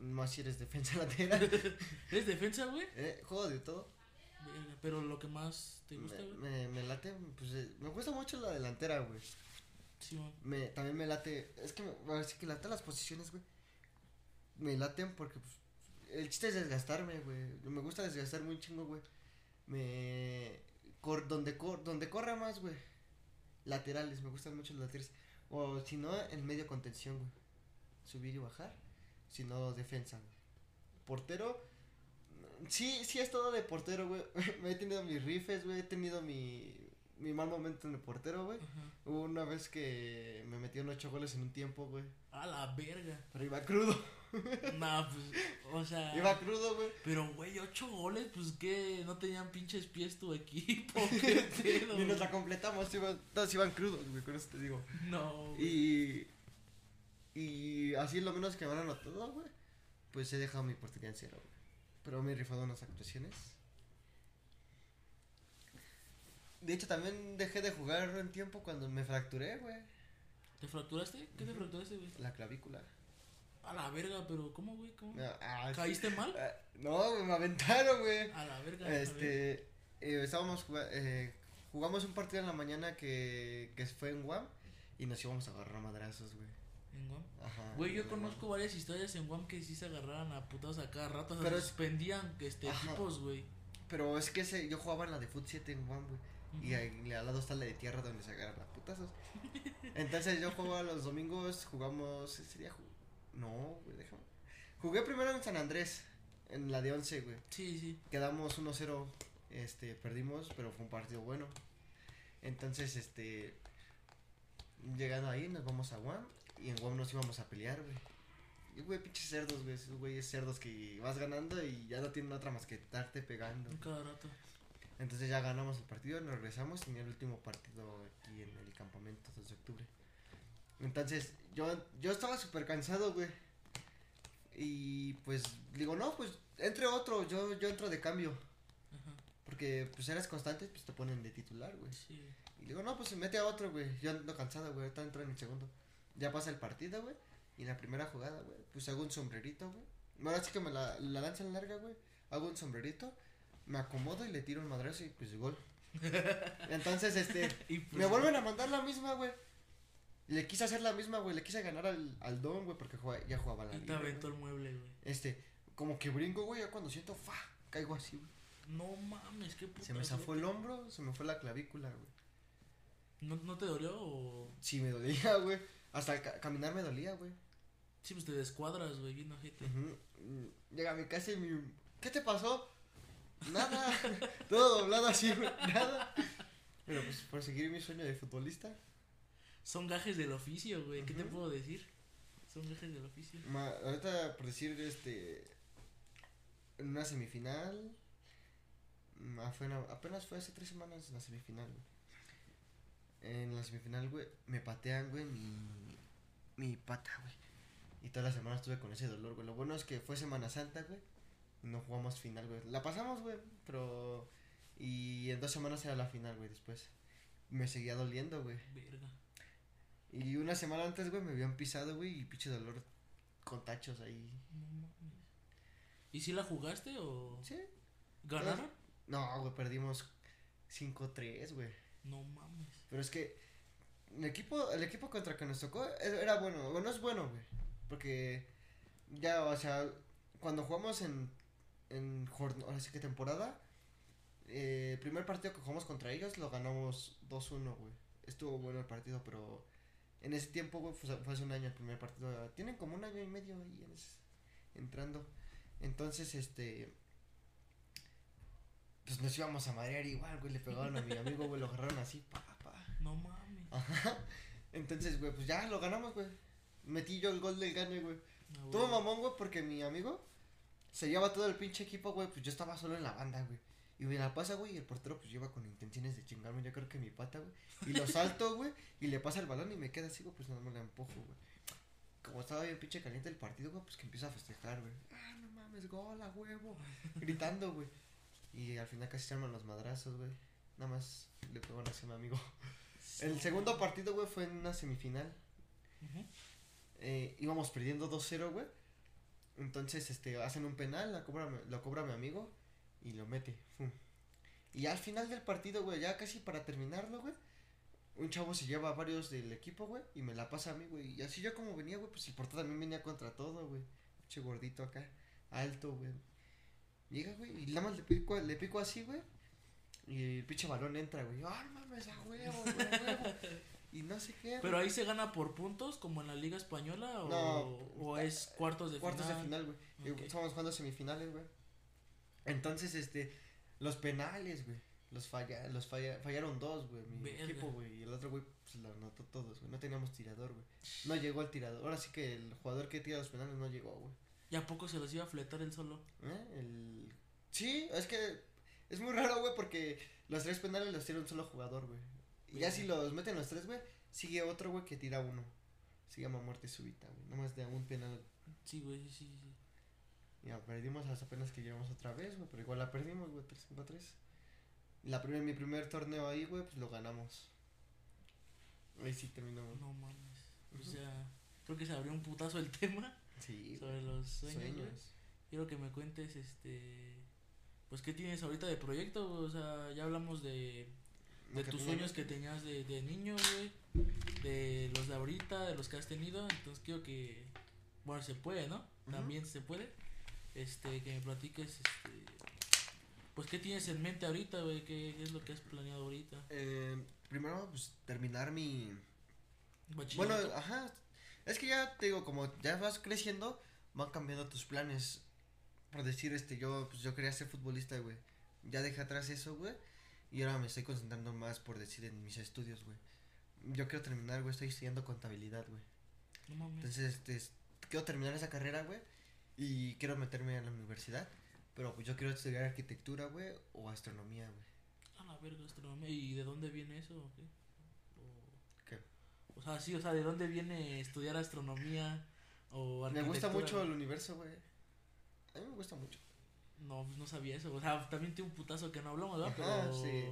Más si eres defensa lateral. ¿Eres defensa, güey? eh, juego de todo. Pero lo que más te gusta, me, güey. me, me late, pues eh, me gusta mucho la delantera, güey. Me, también me late, es que me, sí que late las posiciones, güey. me laten porque pues, el chiste es desgastarme, güey. Me gusta desgastar muy chingo, güey. Me cor, donde cor, donde corra más, güey. Laterales, me gustan mucho los laterales. O si no, en medio contención, güey. Subir y bajar. Si no, defensa, güey. Portero. Sí, sí es todo de portero, güey. he tenido mis rifes, güey. He tenido mi, mi mal momento en el portero, güey. Hubo una vez que me metieron ocho goles en un tiempo, güey. A la verga. Pero iba crudo. Nah, pues, o sea. Iba crudo, güey. Pero, güey, ocho goles, pues que no tenían pinches pies tu equipo. ¿Qué pedo? Ni nos la completamos, iban, todos iban crudos, güey, con eso te digo. No. Y. Y así lo menos que me han anotado, güey. Pues he dejado mi portería en cero, güey. Pero me he rifado unas actuaciones. De hecho, también dejé de jugar un tiempo cuando me fracturé, güey. ¿Te fracturaste? ¿Qué te fracturaste, güey? La clavícula. A la verga, pero ¿cómo, güey? ¿Cómo? Ah. ¿Caíste mal? Ah, no, me aventaron, güey. A la verga. Este, eh, estábamos juga- eh, jugamos un partido en la mañana que, que fue en Guam y nos íbamos a agarrar madrazos, güey. En Guam. Ajá. Güey, yo Guam. conozco varias historias en Guam que sí se agarraron a putados a cada rato. O sea, Pero suspendían este, Ajá. equipos, güey. Pero es que ese, yo jugaba en la de Foot 7 en Guam, güey. Y Ujú. ahí al lado está la de tierra donde se agarran a putazos. Entonces yo jugaba los domingos, jugamos, ¿ese día ju- No, güey, déjame. Jugué primero en San Andrés, en la de 11, güey. Sí, sí. Quedamos 1-0, este, perdimos, pero fue un partido bueno. Entonces, este, llegando ahí, nos vamos a Guam, y en Guam nos íbamos a pelear, güey. Y, güey, pinches cerdos, güey, esos güeyes cerdos que vas ganando y ya no tienen otra más que estarte pegando. Cada rato. Entonces ya ganamos el partido, nos regresamos, tenía el último partido aquí en el campamento 2 de octubre. Entonces, yo, yo estaba súper cansado, güey. Y pues digo, no, pues entre otro, yo, yo entro de cambio. Ajá. Porque pues eres constante, pues te ponen de titular, güey. Sí. Y digo, no, pues se mete a otro, güey. Yo ando cansado, güey. Ahorita entro en el segundo. Ya pasa el partido, güey. Y en la primera jugada, güey, pues hago un sombrerito, güey. Ahora sí que me la, la lanzan larga, güey. Hago un sombrerito. Me acomodo y le tiro un madrazo y pues gol. Entonces, este, pues, me vuelven a mandar la misma, güey. Le quise hacer la misma, güey. Le quise ganar al, al Don, güey, porque jugaba- ya jugaba la Y te liga, aventó el mueble, güey. Este, como que brinco, güey, ya cuando siento, fa, caigo así, güey. No mames, qué puta. Se me zafó el hombro, se me fue la clavícula, güey. ¿No, ¿No te dolió o.? Sí, me dolía, güey. Hasta ca- caminar me dolía, güey. Sí, pues te descuadras, güey, bien ojete. Ujú. Mm, Llega a mi casa y mi... ¿Qué te pasó? Nada. Todo doblado así, güey. Nada. Pero pues por seguir mi sueño de futbolista. Son gajes del oficio, güey. ¿Qué te puedo decir? Son gajes del oficio. Ma- ahorita por decir este... En una semifinal... fue en apenas fue hace tres semanas la semifinal, güey. En la semifinal, güey, me patean, güey, mi... Mi pata, güey. Y toda la semana estuve con ese dolor, güey. Lo bueno es que fue Semana Santa, güey. No jugamos final, güey. La pasamos, güey, pero... Y en dos semanas era la final, güey, después. Me seguía doliendo, güey. Verga. Y una semana antes, güey, me habían pisado, güey, y pinche dolor con tachos ahí. No mames. ¿Y si la jugaste o.? ¿Sí? ¿Ganaron? No, güey, perdimos 5-3, güey. No mames. Pero es que el equipo, el equipo contra que nos tocó e- era bueno. Bueno, es bueno, güey. Porque ya, o sea, cuando jugamos en, en ahora sí que temporada, eh, el primer partido que jugamos contra ellos lo ganamos 2-1, güey. Estuvo bueno el partido, pero en ese tiempo, güey, fue, fue hace un año el primer partido. Tienen como un año y medio ahí en ese- entrando. Entonces, este... Pues nos íbamos a madrear igual, güey. Le pegaron a mi amigo, güey. Lo agarraron así, pa, pa. No mames. Ajá. Entonces, güey, pues ya lo ganamos, güey. Metí yo el gol del gane, güey. Ah, Todo güey. mamón, güey, porque mi amigo se lleva todo el pinche equipo, güey. Pues yo estaba solo en la banda, güey. Y me la pasa, güey, y el portero pues lleva con intenciones de chingarme, yo creo que mi pata, güey. Y lo salto, güey, y le pasa el balón y me queda así, güey, pues nada más la empujo, güey. Como estaba bien pinche caliente el partido, güey, pues que empieza a festejar, güey. Ah, no mames, gol, a huevo. Gritando, güey. Y al final casi se arman los madrazos, güey. Nada más le pegó a mi amigo. El segundo partido, güey, fue en una semifinal. Eh, íbamos perdiendo 2-0, güey. Entonces, este, hacen un penal, la cobra, lo cobra mi amigo y lo mete. Y al final del partido, güey, ya casi para terminarlo, güey. Un chavo se lleva a varios del equipo, güey, y me la pasa a mí, güey. Y así yo como venía, güey, pues el portero también venía contra todo, güey. Che gordito acá, alto, güey. Llega, güey, y nada más le pico, le pico así, güey. Y el pinche balón entra, güey. ¡Ah, no mames, a güey! Y no sé qué. Pero ahí se gana por puntos, como en la Liga Española, o, No. o es cuartos de Cuartos final. de final, güey. Y Ok. Estamos jugando semifinales, güey. Entonces, este, los penales, güey. Los falla, los falla, fallaron dos, güey, mi Verga. equipo, güey. Y el otro, güey, pues lo anotó todos, güey. No teníamos tirador, güey. No llegó el tirador. Ahora sí que el jugador que tira los penales no llegó, güey. ¿Y a poco se los iba a fletar él solo? ¿Eh? El... Sí, es que es muy raro, güey, porque los tres penales los tira un solo jugador, güey. Y ya si los meten los tres, güey, sigue otro, güey, que tira uno. Se llama muerte súbita, güey. Nomás de un penal. Sí, güey, sí, sí. Ya perdimos hasta apenas que llegamos otra vez, güey, pero igual la perdimos, güey, 3-5-3. La primer, mi primer torneo ahí, güey, pues lo ganamos. Ahí sí terminamos. No mames. O sea, creo que se abrió un putazo el tema Sí, sobre los sueños, sueños. Quiero que me cuentes, este. Pues, ¿qué tienes ahorita de proyecto? O sea, ya hablamos de, de tus sueños que tenías de, de niño, güey. De los de ahorita, de los que has tenido. Entonces, quiero que. Bueno, se puede, ¿no? También se puede. Este, que me platiques, este. Pues, ¿qué tienes en mente ahorita, güey? ¿Qué, qué es lo que has planeado ahorita? Eh, primero, pues terminar mi. Bueno, ajá. Es que ya te digo, como ya vas creciendo, van cambiando tus planes. Por decir, este, yo, pues yo quería ser futbolista, güey. Ya dejé atrás eso, güey. Y ahora me estoy concentrando más, por decir, en mis estudios, güey. Yo quiero terminar, güey, estoy estudiando contabilidad, güey. No mames. Entonces, este, es- quiero terminar esa carrera, güey. Y quiero meterme en la universidad. Pero pues yo quiero estudiar arquitectura, güey, o astronomía, güey. A la verga, astronomía. ¿Y de dónde viene eso o qué? O- ¿Qué? O sea, sí, o sea, ¿de dónde viene estudiar astronomía o Me gusta arquitectura? mucho el universo, güey. A mí me gusta mucho. No, pues no sabía eso. O sea, también tiene un putazo que no hablamos, ¿verdad? Pero... sí.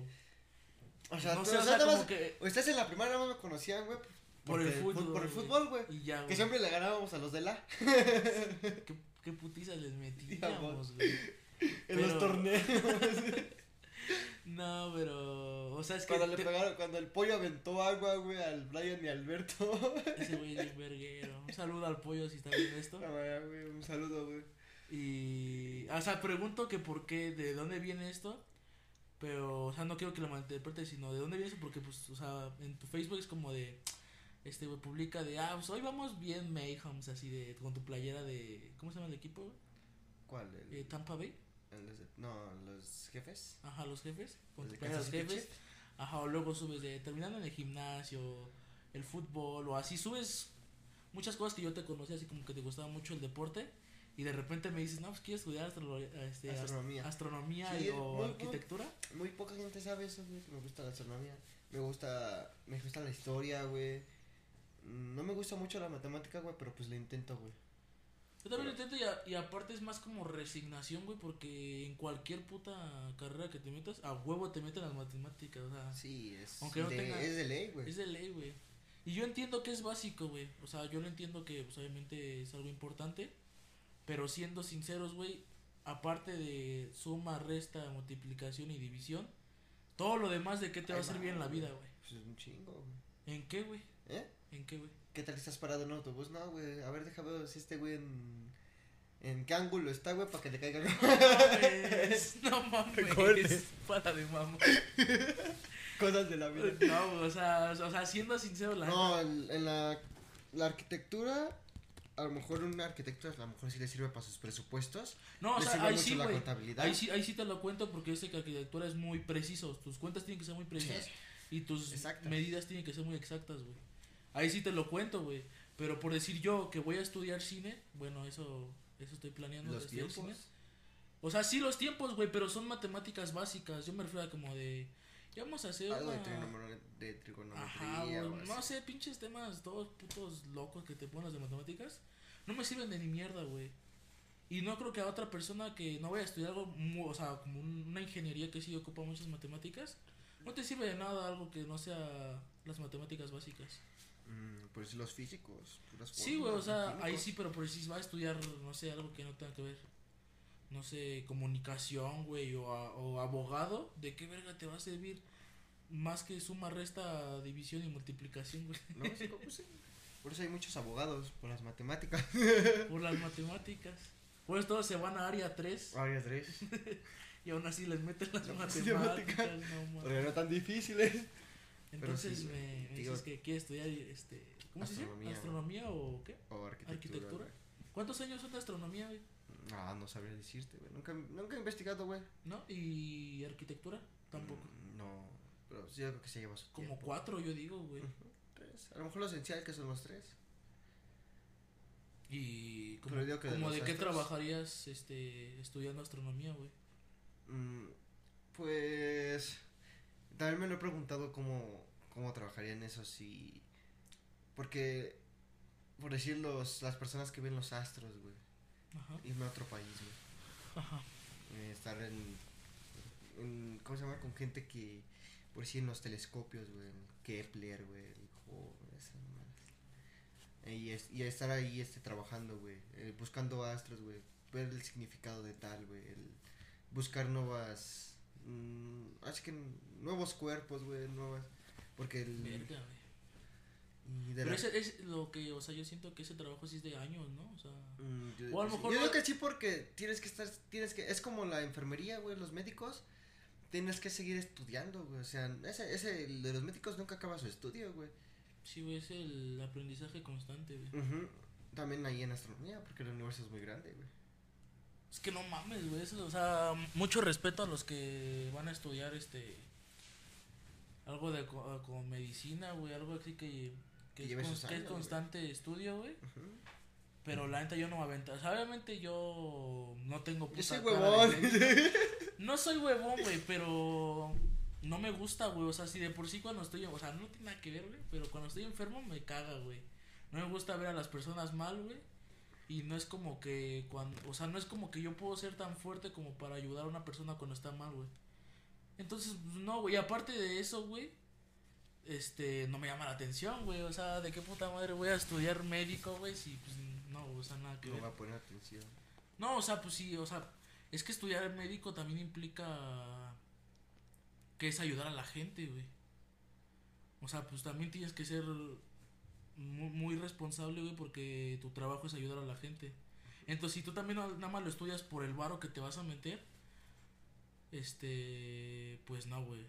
O sea, no sé, o sea, como que... Ustedes en la primaria nada más me conocían, güey. Por el fútbol, Por el fútbol, güey. Y ya, Que güey. siempre le ganábamos a los de la. ¿Qué, qué putizas les metíamos, güey? En Pero- los torneos. No, pero... O sea, es que... cuando le te- pegaron, cuando el pollo aventó agua, güey, al Brian y Alberto. Ese güey es bien verguero. Un saludo al pollo si está viendo esto. Ah, güey, un saludo, güey. Y, o sea, pregunto que por qué, de dónde viene esto. Pero, o sea, no quiero que lo malinterpretes, sino de dónde viene eso, porque, pues, o sea, en tu Facebook es como de, este, güey, publica de, ah, pues hoy vamos bien Mayhems, así de, con tu playera de, ¿cómo se llama el equipo, güey? ¿Cuál? El, Eh, Tampa Bay, el no, los jefes. ajá, los jefes, con ¿El tu playera de los jefes, ajá, o luego subes de, terminando en el gimnasio, el fútbol, o así, subes muchas cosas que yo te conocí, así como que te gustaba mucho el deporte. Y de repente me dices, no, pues quiero estudiar astro- este, ast- Astronomía. astronomía Sí, y- o muy- arquitectura. Muy poca gente sabe eso, güey. Me gusta la astronomía. Me gusta, me gusta la historia, güey. No me gusta mucho la matemática, güey, pero pues le intento, güey. Yo también lo intento y, a- y aparte es más como resignación, güey, porque en cualquier puta carrera que te metas, a huevo te meten las matemáticas, o sea, Sí, es, Aunque no de, tenga- es de ley, güey. es de ley, güey. Y yo entiendo que es básico, güey, o sea, yo lo entiendo que pues, obviamente es algo importante, pero siendo sinceros, güey, aparte de suma, resta, multiplicación y división, todo lo demás de qué te va a servir en la no, vida, güey. Pues es un chingo, güey. ¿En qué, güey? ¿Eh? ¿En qué, güey? ¿Qué tal estás parado en un autobús? No, güey. A ver, déjame ver si este güey en. ¿En qué ángulo está, güey? Para que le caiga. mames, no mames, para de mamá. Cosas de la vida. No, o sea, o sea, siendo sincero, la No, en, en la, la arquitectura, a lo mejor un arquitecto a lo mejor sí le sirve para sus presupuestos. no, o sea, ahí sí, la contabilidad. Ahí sí, ahí sí te lo cuento porque yo sé que arquitectura es muy preciso. Tus cuentas tienen que ser muy precisas Sí. y tus medidas tienen que ser muy exactas, güey. Ahí sí te lo cuento, güey. Pero por decir yo que voy a estudiar cine, bueno, eso eso estoy planeando. Los tiempos. cine. O sea, sí los tiempos, güey, pero son matemáticas básicas. Yo me refiero a como de... Ya vamos a hacer Algo de, una- trigonometría, de Ajá, trigonometría. o No sé, pinches temas todos putos locos que te pones de matemáticas. No me sirven de ni mierda, güey. Y no creo que a otra persona que no vaya a estudiar algo, o sea, como un- una ingeniería que sí ocupa muchas matemáticas, no te sirve de nada algo que no sea las matemáticas básicas. Mm, pues los físicos. puras Sí, güey, o sea, ahí sí, pero por si va a estudiar, no sé, algo que no tenga que ver. No sé, comunicación, güey, o, a- o abogado, ¿de qué verga te va a servir? Más que suma, resta, división y multiplicación, güey. No, sí, pues sí. Por eso hay muchos abogados, por las matemáticas. Por las matemáticas. Pues todos se van a área 3 Área 3. y aún así les meten las matemáticas. no. Porque no tan difíciles. Entonces sí, me, me dices que quiere estudiar este, ¿cómo se Astronomía, dice? ¿Astronomía o qué? O arquitectura. ¿Arquitectura? ¿Cuántos años son de astronomía, güey? Ah, no sabría decirte, güey. Nunca, nunca he investigado, güey. ¿No? ¿Y arquitectura? Tampoco. Mm, No, pero sí creo que se lleva su Como tiempo. cuatro, yo digo, güey. Tres. A lo mejor lo esencial que son los tres. Y como, Pero digo que de como los de qué trabajarías este, estudiando astronomía, güey. Mm, pues también me lo he preguntado cómo, cómo trabajaría en eso si... Porque, por decir, los, las personas que ven los astros, güey. Ajá. Irme a otro país, güey. Ajá. eh, estar en, en- ¿Cómo se llama? Con gente que... Por decir, en los telescopios, güey. Kepler, güey. esas mamadas. Y, es- y estar ahí este, trabajando, güey. eh, buscando astros, güey. Ver el significado de tal, güey. buscar nuevas... mm, así que nuevos cuerpos, güey. Nuevas... Porque el... Verga. Y de Pero la- ese es lo que, o sea, yo siento que ese trabajo sí es de años, ¿no? O sea, Mm, yo, O a lo yo mejor digo no- que sí porque tienes que estar, tienes que, es como la enfermería, güey, los médicos, tienes que seguir estudiando, güey, o sea, ese, ese, el de los médicos nunca acaba su estudio, güey. sí, güey, es el aprendizaje constante, güey. También ahí en astronomía, porque el universo es muy grande, güey. Es que no mames, güey. eso, O sea, mucho respeto a los que van a estudiar este. Algo de co- con medicina, güey. Algo así que. Que, Que es, con- que años, constante estudio, güey. Pero la neta yo no me avento. O sea, obviamente yo no tengo Yo puta soy cara de huevón. No soy huevón, güey, pero no me gusta, güey. O sea, si de por sí cuando estoy, o sea, no tiene nada que ver, güey, pero cuando estoy enfermo me caga, güey. No me gusta ver a las personas mal, güey. Y no es como que cuando, o sea, no es como que yo puedo ser tan fuerte como para ayudar a una persona cuando está mal, güey. Entonces, pues, no, güey, aparte de eso, güey, este, no me llama la atención, güey. O sea, ¿de qué puta madre voy a estudiar médico, güey? Si, pues, no, o sea, nada que No ver. va a poner atención. No, o sea, pues sí, o sea, es que estudiar médico también implica que es ayudar a la gente, güey. O sea, pues también tienes que ser muy, muy responsable, güey, porque tu trabajo es ayudar a la gente. Entonces, si tú también nada más lo estudias por el varo que te vas a meter, este, pues no, güey.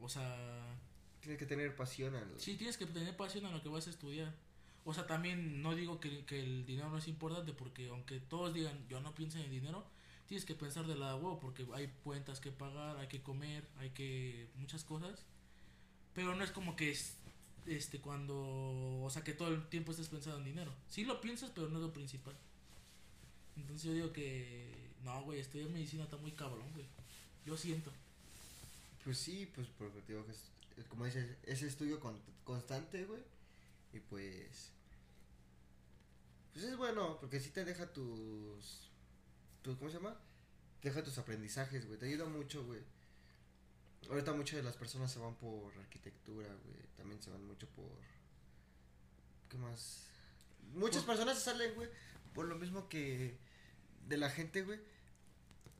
O sea, Tienes que tener pasión al... Sí, tienes que tener pasión en lo que vas a estudiar. O sea, también no digo que, que el dinero no es importante, porque aunque todos digan yo no pienso en el dinero, tienes que pensar de lado huevo, porque hay cuentas que pagar, hay que comer, hay que. muchas cosas. Pero no es como que es. Este, cuando. O sea, que todo el tiempo estés pensando en dinero. Sí lo piensas, pero no es lo principal. Entonces yo digo que. No, güey, estudiar medicina está muy cabrón, güey. Yo siento. Pues sí, pues porque te digo que es como dices, es estudio con- constante, güey. Y pues... Pues es bueno, porque sí te deja tus... tus ¿Cómo se llama? Te deja tus aprendizajes, güey. Te ayuda mucho, güey. Ahorita muchas de las personas se van por arquitectura, güey. También se van mucho por... ¿Qué más? Muchas Por- personas se salen, güey. Por lo mismo que... De la gente, güey.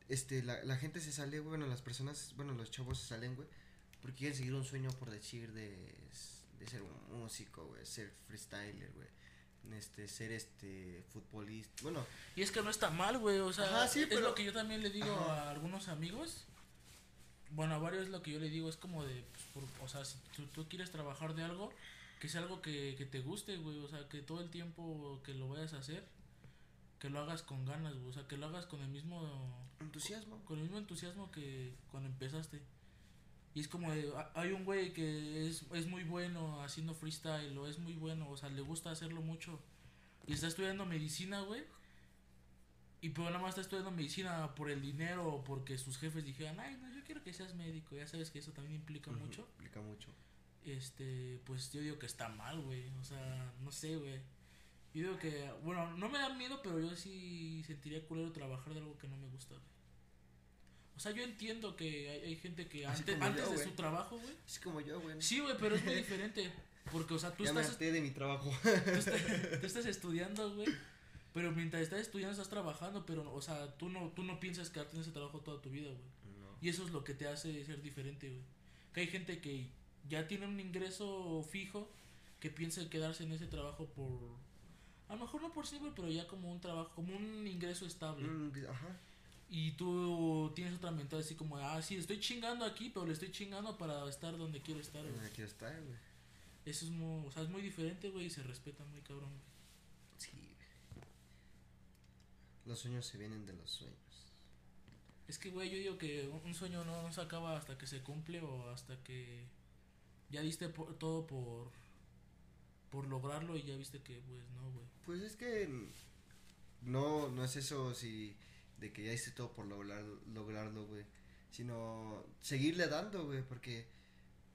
Este, la, la gente se sale, güey. Bueno, las personas, bueno, los chavos se salen, güey. Porque quieren seguir un sueño, por decir, de, de ser un músico, güey. Ser freestyler, güey. Este, ser este, futbolista. Bueno, Y es que no está mal, güey. O sea, Ajá, sí, es pero- lo que yo también le digo Ajá. a algunos amigos. Bueno, a varios lo que yo le digo es como de, pues, por- o sea, si tú, tú quieres trabajar de algo, que sea algo que, que te guste, güey. O sea, que todo el tiempo que lo vayas a hacer, que lo hagas con ganas, güey. O sea, que lo hagas con el mismo, entusiasmo. con el mismo entusiasmo que cuando empezaste. Y es como de, hay un güey que es, es muy bueno haciendo freestyle o es muy bueno, o sea, le gusta hacerlo mucho. Y está estudiando medicina, güey. Y pero nada más está estudiando medicina por el dinero o porque sus jefes dijeran, ay, no, yo quiero que seas médico. Ya sabes que eso también implica mucho. Implica mucho. Este, pues yo digo que está mal, güey. O sea, no sé, güey. Yo digo que, bueno, no me da miedo, pero yo sí sentiría culero trabajar de algo que no me gusta, güey. O sea, yo entiendo que hay, hay gente que Así antes, como antes yo, de güey. su trabajo, güey. Es como yo, güey. Sí, güey, pero es muy diferente. Porque, o sea, tú ya me estás, harté de mi trabajo. tú estás, tú estás estudiando, güey. Pero mientras estás estudiando, estás trabajando. Pero, o sea, tú no, tú no piensas quedarte en ese trabajo toda tu vida, güey. no. Y eso es lo que te hace ser diferente, güey. Que hay gente que ya tiene un ingreso fijo que piense quedarse en ese trabajo por a lo mejor no por siempre, pero ya como un trabajo, como un ingreso estable. Mm, ajá. Y tú tienes otra mentalidad así como, ah, sí, estoy chingando aquí, pero le estoy chingando para estar donde quiero estar, güey. Donde quiero estar, güey. Eso es muy, o sea, es muy diferente, güey, y se respeta muy cabrón, güey. Sí, güey. Los sueños se vienen de los sueños. Es que, güey, yo digo que un- sueño no, no se acaba hasta que se cumple o hasta que ya diste por- todo por, por lograrlo y ya viste que, pues, no, güey. Pues es que no, no es eso si de que ya hice todo por lograr, lograrlo, güey. Sino seguirle dando, güey, porque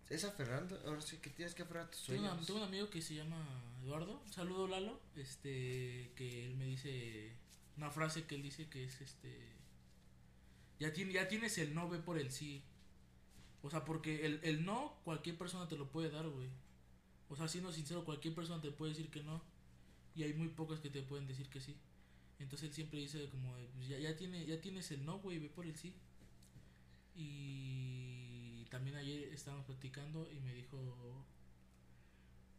es aferrando, ahora sí que tienes que aferrar a tus Tengo, sueños. tengo un amigo que se llama Eduardo, saludo Lalo, este, que él me dice una frase que él dice que es este, ya, tiene, ya tienes el no, ve por el sí. O sea, porque el, el no cualquier persona te lo puede dar, güey. O sea, siendo sincero, cualquier persona te puede decir que no. Y hay muy pocas que te pueden decir que sí. Entonces él siempre dice como, pues ya, ya, tiene, ya tienes el no, güey, ve por el sí. Y también ayer estábamos platicando y me dijo,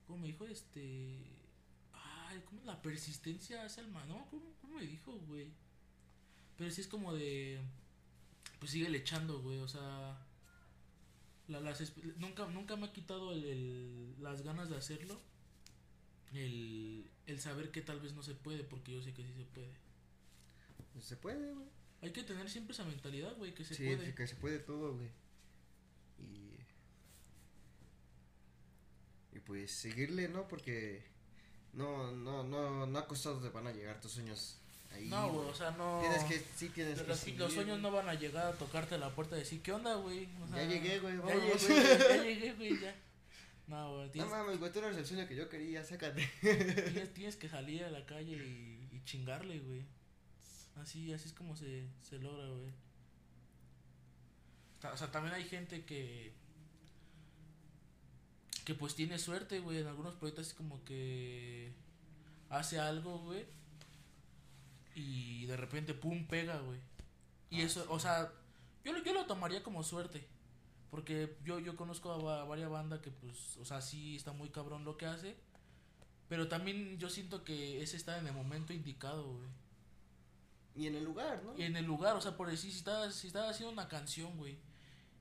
¿cómo me dijo? Este, ay, ¿cómo la persistencia hace al mal? No, ¿cómo, cómo me dijo, güey? Pero sí es como de, pues sigue echando, güey, o sea, la- las, nunca, nunca me ha quitado el, el- las ganas de hacerlo. El, el saber que tal vez no se puede, porque yo sé que sí se puede. Pues se puede, güey. Hay que tener siempre esa mentalidad, güey, que se sí, puede. que se puede todo, güey. Y. Y pues seguirle, ¿no? Porque. No, no, no, no a costados te van a llegar tus sueños ahí. No, güey, o sea, no. Tienes que, sí tienes que Los, seguir. los sueños no van a llegar a tocarte la puerta y decir, ¿qué onda, güey? O Ya llegué, güey, Ya llegué, güey, ya llegué, güey, ya. No, güey, No mames, güey, tú eres el sueño que yo quería, sácate. tienes, tienes que salir a la calle y, y chingarle, güey. Así, así es como se, se logra, güey. O sea, también hay gente que. Que pues tiene suerte, güey. En algunos proyectos es como que. Hace algo, güey. Y de repente, pum, pega, güey. Y Ah, eso, sí. o sea. Yo, yo lo tomaría como suerte. Porque yo, yo conozco a va- varias bandas que, pues, o sea, sí está muy cabrón lo que hace. Pero también yo siento que ese está en el momento indicado, güey. Y en el lugar, ¿no? Y en el lugar, o sea, por decir, si estás, si estás haciendo una canción, güey,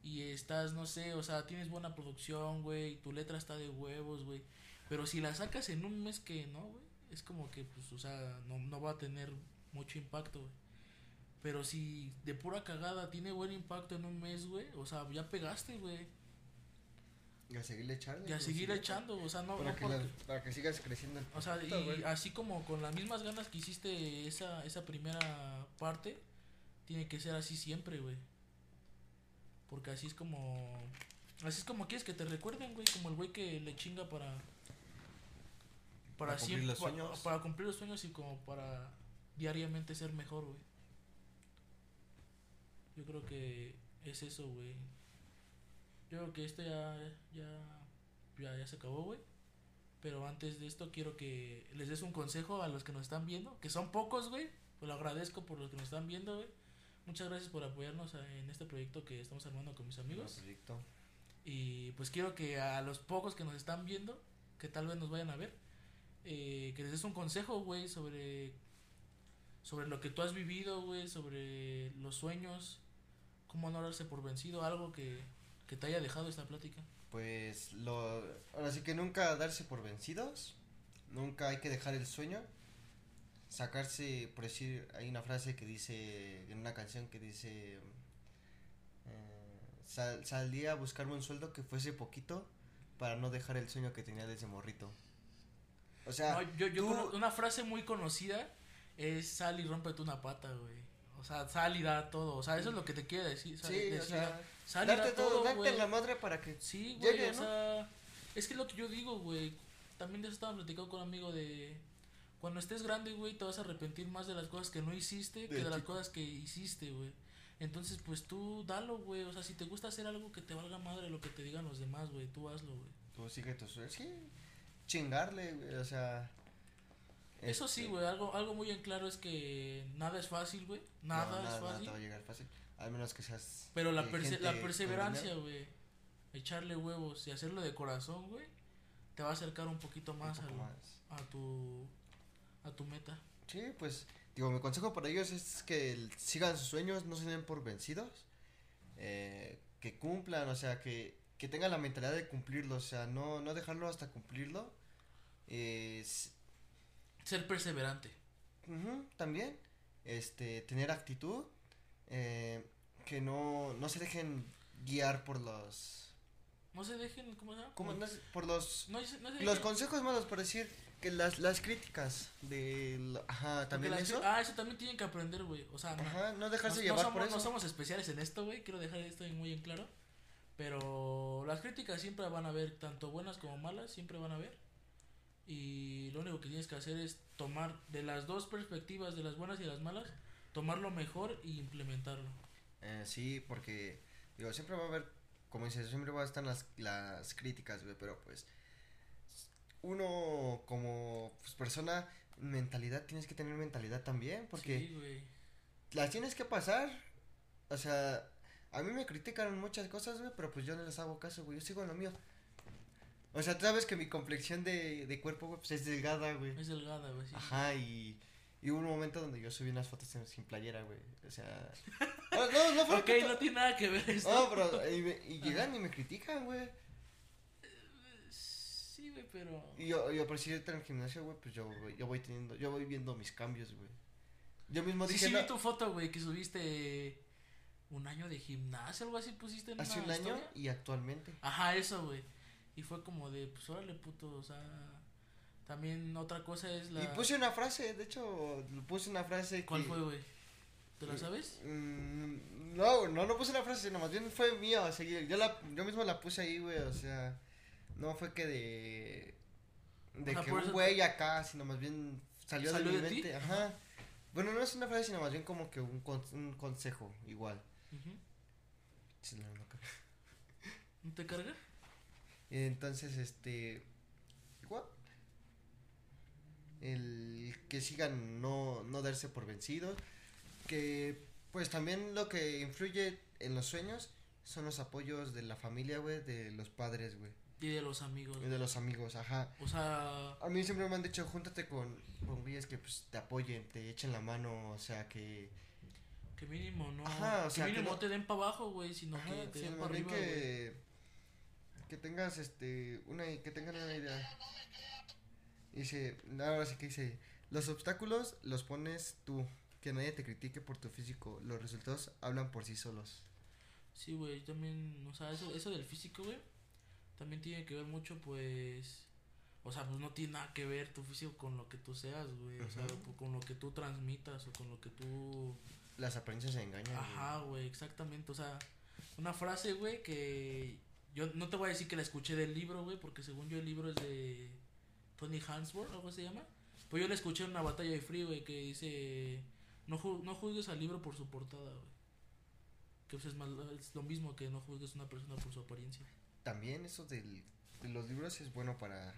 y estás, no sé, o sea, tienes buena producción, güey, tu letra está de huevos, güey, pero si la sacas en un mes que no, güey, es como que, pues, o sea, no, no va a tener mucho impacto, güey. Pero si de pura cagada tiene buen impacto en un mes, güey, o sea, ya pegaste, güey, Y a seguirle echando. y a seguir sí, echando, o sea, no, Para, no que porque- la- para que sigas creciendo. O sea, y así como con las mismas ganas que hiciste esa, esa primera parte, tiene que ser así siempre, güey. Porque así es como... Así es como quieres que te recuerden, güey. Como el güey que le chinga para... Para, Para cumplir siempre- los sueños. Para, cumplir los sueños y como para diariamente ser mejor, güey. Yo creo que es eso, güey. Yo creo que esto ya, ya, ya, ya se acabó, güey. Pero antes de esto quiero que les des un consejo a los que nos están viendo, que son pocos, güey. Pues lo agradezco por los que nos están viendo, güey. Muchas gracias por apoyarnos en este proyecto que estamos armando con mis amigos. Proyecto. Y pues quiero que a los pocos que nos están viendo, que tal vez nos vayan a ver, eh, que les des un consejo, güey, sobre, sobre lo que tú has vivido, güey, sobre los sueños, cómo no darse por vencido, algo que, que te haya dejado esta plática. Pues lo. Ahora sí que nunca darse por vencidos. Nunca hay que dejar el sueño. Sacarse, por decir, hay una frase que dice, en una canción que dice. eh, sal- salí a buscarme un sueldo que fuese poquito para no dejar el sueño que tenía desde morrito. O sea, No, yo, yo tú- una frase muy conocida es sal y rómpete una pata, güey. O sea, sal y da todo. O sea, eso es lo que te quiere decir. sal- sí, o decir, sea, sal y darte da todo, todo, darte la madre para que. Sí, güey, Llegue, o ¿no? sea, es que es lo que yo digo, güey. También de eso estaba platicando con un amigo de cuando estés grande, güey, te vas a arrepentir más de las cosas que no hiciste que De de las cosas que hiciste, güey. Entonces, pues tú dalo, güey. O sea, si te gusta hacer algo que te valga madre lo que te digan los demás, güey, tú hazlo, güey. Tú sigue tu sueño. Sí, chingarle, güey, o sea. Eso sí, este, güey, algo, algo muy en claro es que nada es fácil, güey. Nada, no, es nada, nada fácil. te va a llegar fácil. Al menos que seas. Pero la, eh, perse- la perseverancia, güey. Echarle huevos y hacerlo de corazón, güey. te va a acercar un poquito más, un poco al- más. a tu a tu meta. Sí, pues, digo, mi consejo para ellos es que sigan sus sueños, no se den por vencidos, eh, que cumplan, o sea, que, que tengan la mentalidad de cumplirlo, o sea, no, no dejarlo hasta cumplirlo. eh, Ser perseverante. también, este, tener actitud, eh, que no, no se dejen guiar por los, No se dejen, ¿cómo se llama? por los, No no los dejen- consejos malos, por decir, que las, las críticas de, lo- ajá, también las- eso, Ah, eso también tienen que aprender, güey. O sea, no, ajá, no dejarse llevar somos, por eso. no somos especiales en esto, güey. Quiero dejar esto muy en claro. Pero las críticas siempre van a haber, tanto buenas como malas, siempre van a haber. Y lo único que tienes que hacer es tomar de las dos perspectivas, de las buenas y las malas, tomar lo mejor y implementarlo. Eh, sí, porque, digo, siempre va a haber, como dices, siempre va a estar las, las críticas, güey, pero pues, uno como pues, persona, mentalidad, tienes que tener mentalidad también, porque Sí, güey. las tienes que pasar, o sea, a mí me critican muchas cosas, güey, pero pues yo no les hago caso, güey, yo sigo en lo mío. O sea, tú sabes que mi complexión de, de cuerpo, güey, pues es delgada, güey. Es delgada, güey. sí. Ajá, y, y hubo un momento donde yo subí unas fotos sin, playera, güey, o sea... No, no, no fue Ok, no tiene nada que ver esto. no, pero y, me- y llegan y me critican, güey. Sí, güey, pero. Y yo, yo por si en el gimnasio, güey, pues yo, voy- yo voy teniendo, yo voy viendo mis cambios, güey. Yo mismo Sí, dije, sí, no, vi tu foto, güey, que subiste un año de gimnasio, algo así pusiste en hace una un año y actualmente. Ajá, eso, güey. Y fue como de, pues órale, puto, o sea. También otra cosa es la. Y puse una frase, de hecho, puse una frase ¿Cuál que- fue, güey? ¿Te la sabes? Mm, no, no, no puse una frase, sino más bien fue mía, o sea, yo, la, yo mismo la puse ahí, güey, o sea, no fue que de, de O sea, que un güey acá, sino más bien salió, ¿Salió de mi mente, ajá. Bueno, no es una frase, sino más bien como que un, con- un consejo, igual. Creo. ¿No te carga? Entonces, este, igual, el que sigan no, no darse por vencidos, que pues también lo que influye en los sueños son los apoyos de la familia, güey, de los padres, güey, Y de los amigos. y de los amigos, ajá. O sea, A mí siempre me han dicho, júntate con, con güeyes que pues te apoyen, te echen la mano, o sea, que... que mínimo no. Ajá, o sea, que que mínimo no- te den para abajo, güey, sino Ajá, que te den para arriba, güey. Que, tengas, este, una, que tengan una idea. Dice, ahora sí que dice, los obstáculos los pones tú, que nadie te critique por tu físico, los resultados hablan por sí solos. Sí, güey, también, o sea, eso, eso del físico, güey, también tiene que ver mucho, pues, o sea, pues no tiene nada que ver tu físico con lo que tú seas, güey, o sea, pues, con lo que tú transmitas o con lo que tú... Las apariencias se engañan. Ajá, güey, exactamente, o sea, una frase, güey, que yo no te voy a decir que la escuché del libro, güey, porque según yo el libro es de Tony Hansworth, algo se llama, pues yo la escuché en una batalla de free, güey, que dice, no, ju- no juzgues al libro por su portada, güey. Que pues, es, lo mismo que no juzgues a una persona por su apariencia. También eso del, de los libros es bueno para,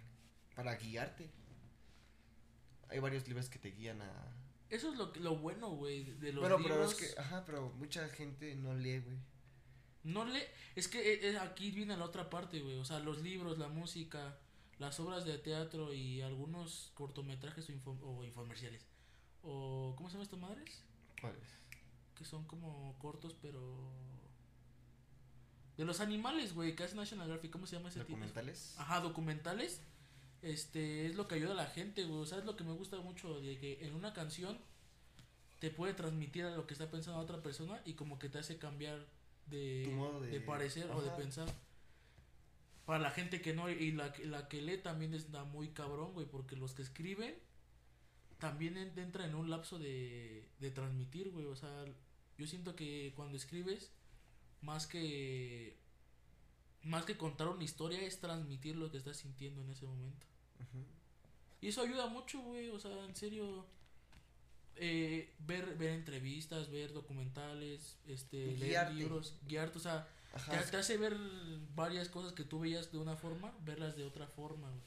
para guiarte. Hay varios libros que te guían a... Eso es lo, que- lo bueno, güey, de los Bueno, libros. pero es que, ajá, pero mucha gente no lee, güey. No le. Es que eh, eh, aquí viene la otra parte, güey. O sea, los libros, la música, las obras de teatro y algunos cortometrajes o, info- o infomerciales. O. ¿Cómo se llaman estas madres? ¿Cuál es? Que son como cortos, pero. De los animales, güey, que hace National Geographic. ¿Cómo se llama ese tipo? ¿Documentales? Ajá, documentales. Este es lo que ayuda a la gente, güey. O sea, es lo que me gusta mucho de que en una canción te puede transmitir a lo que está pensando otra persona y como que te hace cambiar de, parecer o de pensar. Para la gente que no y la, que- la que lee también está muy cabrón, güey, porque los que escriben también en- entra en un lapso de, de transmitir, güey. O sea, yo siento que cuando escribes, más que más que contar una historia es transmitir lo que estás sintiendo en ese momento. Y eso ayuda mucho, güey. O sea, en serio. Eh, ver, ver entrevistas, ver documentales, este, leer libros, guiarte, o sea, te, hace ver varias cosas que tú veías de una forma, verlas de otra forma, güey.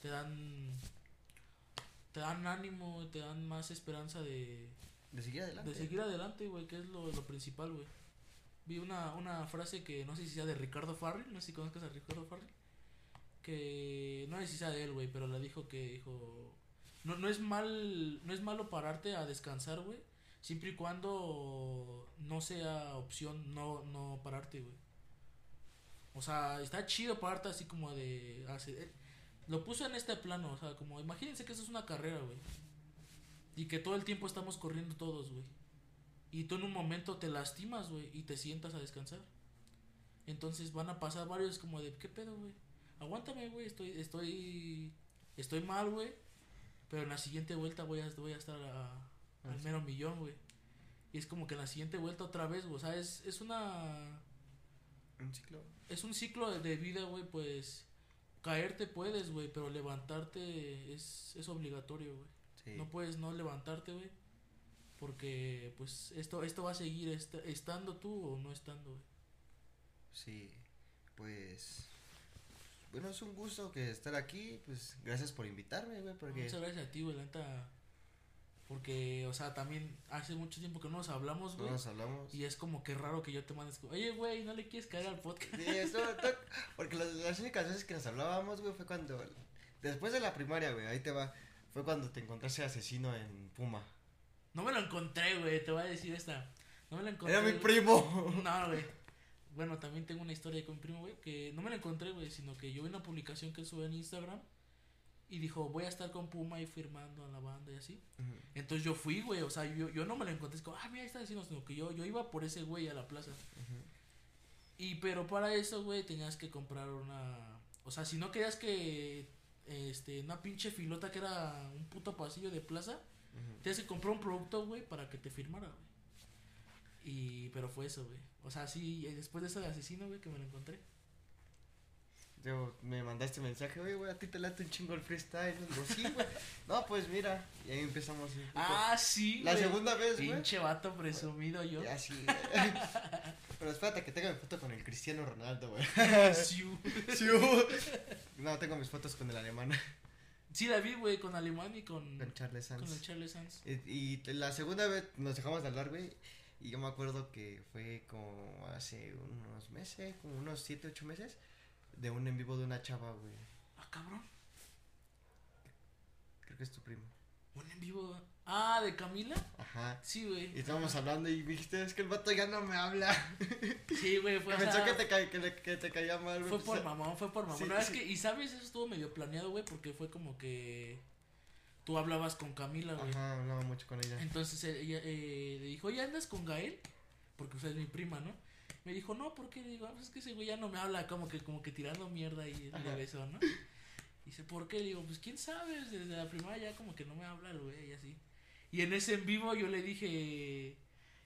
Te dan, te dan ánimo, te dan más esperanza de, de seguir adelante. de seguir adelante, güey, que es lo, lo principal, güey. Vi una, una frase que no sé si sea de Ricardo Farrell, no sé si conozcas a Ricardo Farrell, que no sé si sea de él, güey, pero le dijo que dijo no no es mal no es malo pararte a descansar, güey, siempre y cuando no sea opción no no pararte, güey. O sea, está chido pararte así como de hace- eh, lo puso en este plano, o sea, como imagínense que eso es una carrera, güey. Y que todo el tiempo estamos corriendo todos, güey. Y tú en un momento te lastimas, güey, y te sientas a descansar. Entonces van a pasar varios como de, ¿qué pedo, güey? Aguántame, güey, estoy, estoy, estoy mal, güey. Pero en la siguiente vuelta voy a, voy a estar a- al sí. mero millón, güey. Y es como que en la siguiente vuelta otra vez, güey. O sea, es, es una, Un ciclo. es un ciclo de- vida, güey, pues caerte puedes, güey, pero levantarte es, es obligatorio, güey. Sí. No puedes no levantarte, güey. Porque, pues, esto, esto va a seguir est- estando tú o no estando, güey. Sí, pues. Bueno, es un gusto que estar aquí. Pues gracias por invitarme, güey. Porque Muchas gracias a ti, güey, la neta. Porque, o sea, también hace mucho tiempo que no nos hablamos, no güey. nos hablamos. Y es como que raro que yo te mandes, oye, güey, ¿no le quieres caer al podcast? Sí, eso, porque las, las únicas veces que nos hablábamos, güey, fue cuando. Después de la primaria, güey, ahí te va. Fue cuando te encontraste asesino en Puma. No me lo encontré, güey, te voy a decir esta. No me lo encontré. Era mi primo. No, güey. Bueno, también tengo una historia con mi primo, güey, que no me la encontré, güey, sino que yo vi una publicación que él sube en Instagram y dijo, voy a estar con Puma y firmando a la banda y así. Entonces yo fui, güey, o sea, yo, yo no me la encontré, es como, ah, mira, ahí está diciendo, sino que yo, yo iba por ese güey a la plaza. Y pero para eso, güey, tenías que comprar una... O sea, si no querías que... Este, una pinche filota que era un puto pasillo de plaza, Ujú. Tienes que comprar un producto, güey, para que te firmara, güey. Y, pero fue eso, güey. O sea, sí, después de eso de asesino, güey, que me lo encontré. Yo, me mandaste mensaje, oye, güey, a ti te late un chingo el freestyle. Y digo, sí, güey. No, pues mira. Y ahí empezamos. un poco. Ah, sí, la segunda vez, güey. Pinche vato presumido yo. Ya sí. Pero espérate que tenga mi foto con el Cristiano Ronaldo, güey. Sí, güey. no, tengo mis fotos con el alemán. Sí, la vi, güey, con Alemán y con, Con Charles con el Sanz. Charles Sanz. Y, y la segunda vez nos dejamos de hablar, güey. Y yo me acuerdo que fue como hace unos meses, como unos 7, 8 meses, de un en vivo de una chava, güey. Ah, cabrón. Creo que es tu primo. Un en vivo. Ah, de Camila. Ajá. Sí, güey. Y estábamos hablando y dijiste, es que el vato ya no me habla. Sí, güey, fue o pensó sea, que te, ca- que, le- que te caía mal, güey. Fue por mamón, fue por mamón. Sí, No, es que, y sabes, eso estuvo medio planeado, güey, porque fue como que tú hablabas con Camila, güey. Ajá, hablaba mucho con ella. Entonces eh, ella eh, le dijo, oye, ¿andas con Gael? Porque usted es mi prima, ¿no? Me dijo, no, ¿por qué? Le digo, "Ah, pues es que ese güey ya no me habla, como que, como que tirando mierda y le Ajá. besó, ¿no? Dice, ¿por qué? Digo, pues quién sabe, desde la primaria ya como que no me habla el güey y así. Y en ese en vivo yo le dije, e-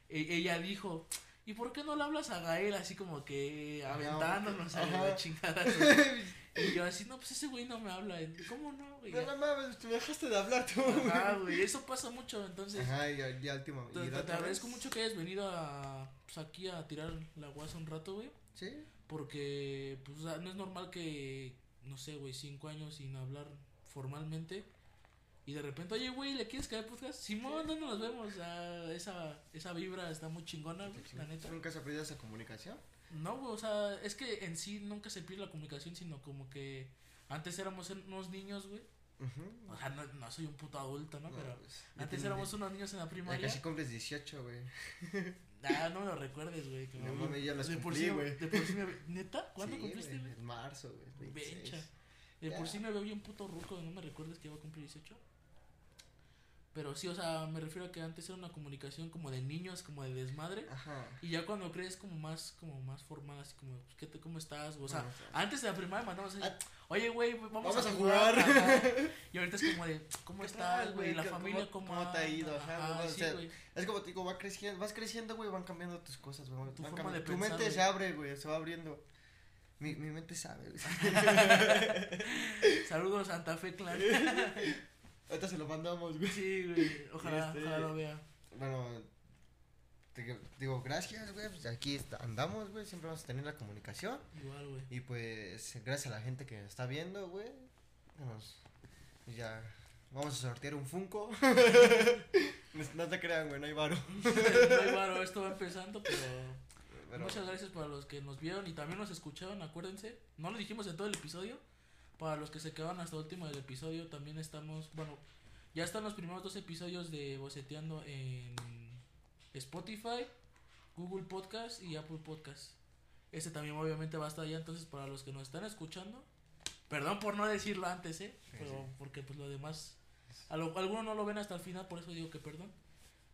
ella dijo, ¿y por qué no le hablas a Gael así como que aventándonos a ajá. la chingada? y yo así, no, pues ese güey no me habla. ¿Cómo no, güey? No, no mames, te dejaste de hablar tú. Ajá, güey, eso pasa mucho, entonces... Ajá, y ya, ya última. Te, te- agradezco mucho que hayas venido a, pues, aquí a tirar la guasa un rato, güey. Sí. Porque, pues, no es normal que, no sé, güey, cinco años sin hablar formalmente. Y de repente, oye, güey, ¿le quieres caer podcast? Simón, ¿dónde nos vemos? Ah, esa, esa vibra está muy chingona, güey, la neta. ¿Nunca has aprendido esa comunicación? No, güey, o sea, es que en sí nunca se pierde la comunicación, sino como que antes éramos unos niños, güey. Ujú. O sea, no, no soy un puto adulto, ¿no? No, Pero pues, ya antes éramos unos niños en la Ya primaria. casi cumples 18, güey. Ah, no me lo recuerdes, güey. No ya de por sí, güey. De por sí me... ¿Neta? ¿Cuándo Sí, cumpliste, güey? En marzo, güey. 26. Bencha. De por Ya. sí me veo bien puto ruco, no me recuerdes que iba a cumplir 18. Pero sí, o sea, me refiero a que antes era una comunicación como de niños, como de desmadre. Ajá. Y ya cuando crees como más, como más formal, así como, pues, ¿qué te, ¿cómo estás? O sea, antes de la primaria mandamos así, Ah, oye, güey, vamos, vamos a jugar. Y ahorita es como de, ¿cómo ¿Qué estás, güey? La ¿Qué- familia, cómo- ¿cómo, cómo te ha ido? Ajá, Ajá. Es como te digo, va creciendo, vas creciendo, güey, van cambiando tus cosas, güey. Tu forma de tu pensar, mente se abre, güey, se va abriendo. Mi, mi mente sabe. Saludos, Santa Fe Clan. Ahorita se lo mandamos, güey. Sí, güey. Ojalá, Este- ojalá lo vea. Bueno, te- digo, gracias, güey. Pues aquí está- andamos, güey. Siempre vamos a tener la comunicación. Igual, güey. Y pues, gracias a la gente que está viendo, güey. Nos- ya vamos a sortear un Funko. no te crean, güey, no hay varo. no hay varo, esto va empezando, pero, Pero, muchas gracias para los que nos vieron y también nos escucharon, acuérdense. No lo dijimos en todo el episodio, Para los que se quedaron hasta el último del episodio, también estamos, bueno, ya están los primeros dos episodios de Boceteando en Spotify, Google Podcast y Apple Podcast. Este también obviamente va a estar allá, entonces para los que nos están escuchando, perdón por no decirlo antes, ¿eh? Sí, Pero sí. porque pues lo demás, a lo- algunos no lo ven hasta el final, por eso digo que perdón.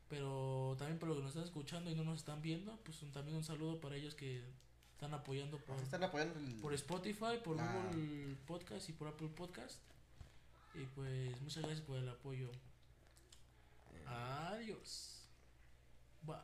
Pero también para los que nos están escuchando y no nos están viendo, pues un- también un saludo para ellos que están apoyando por, están apoyando por Spotify, por. Google Podcast y por Apple Podcast. Y pues muchas gracias por el apoyo. Eh. Adiós. Bye.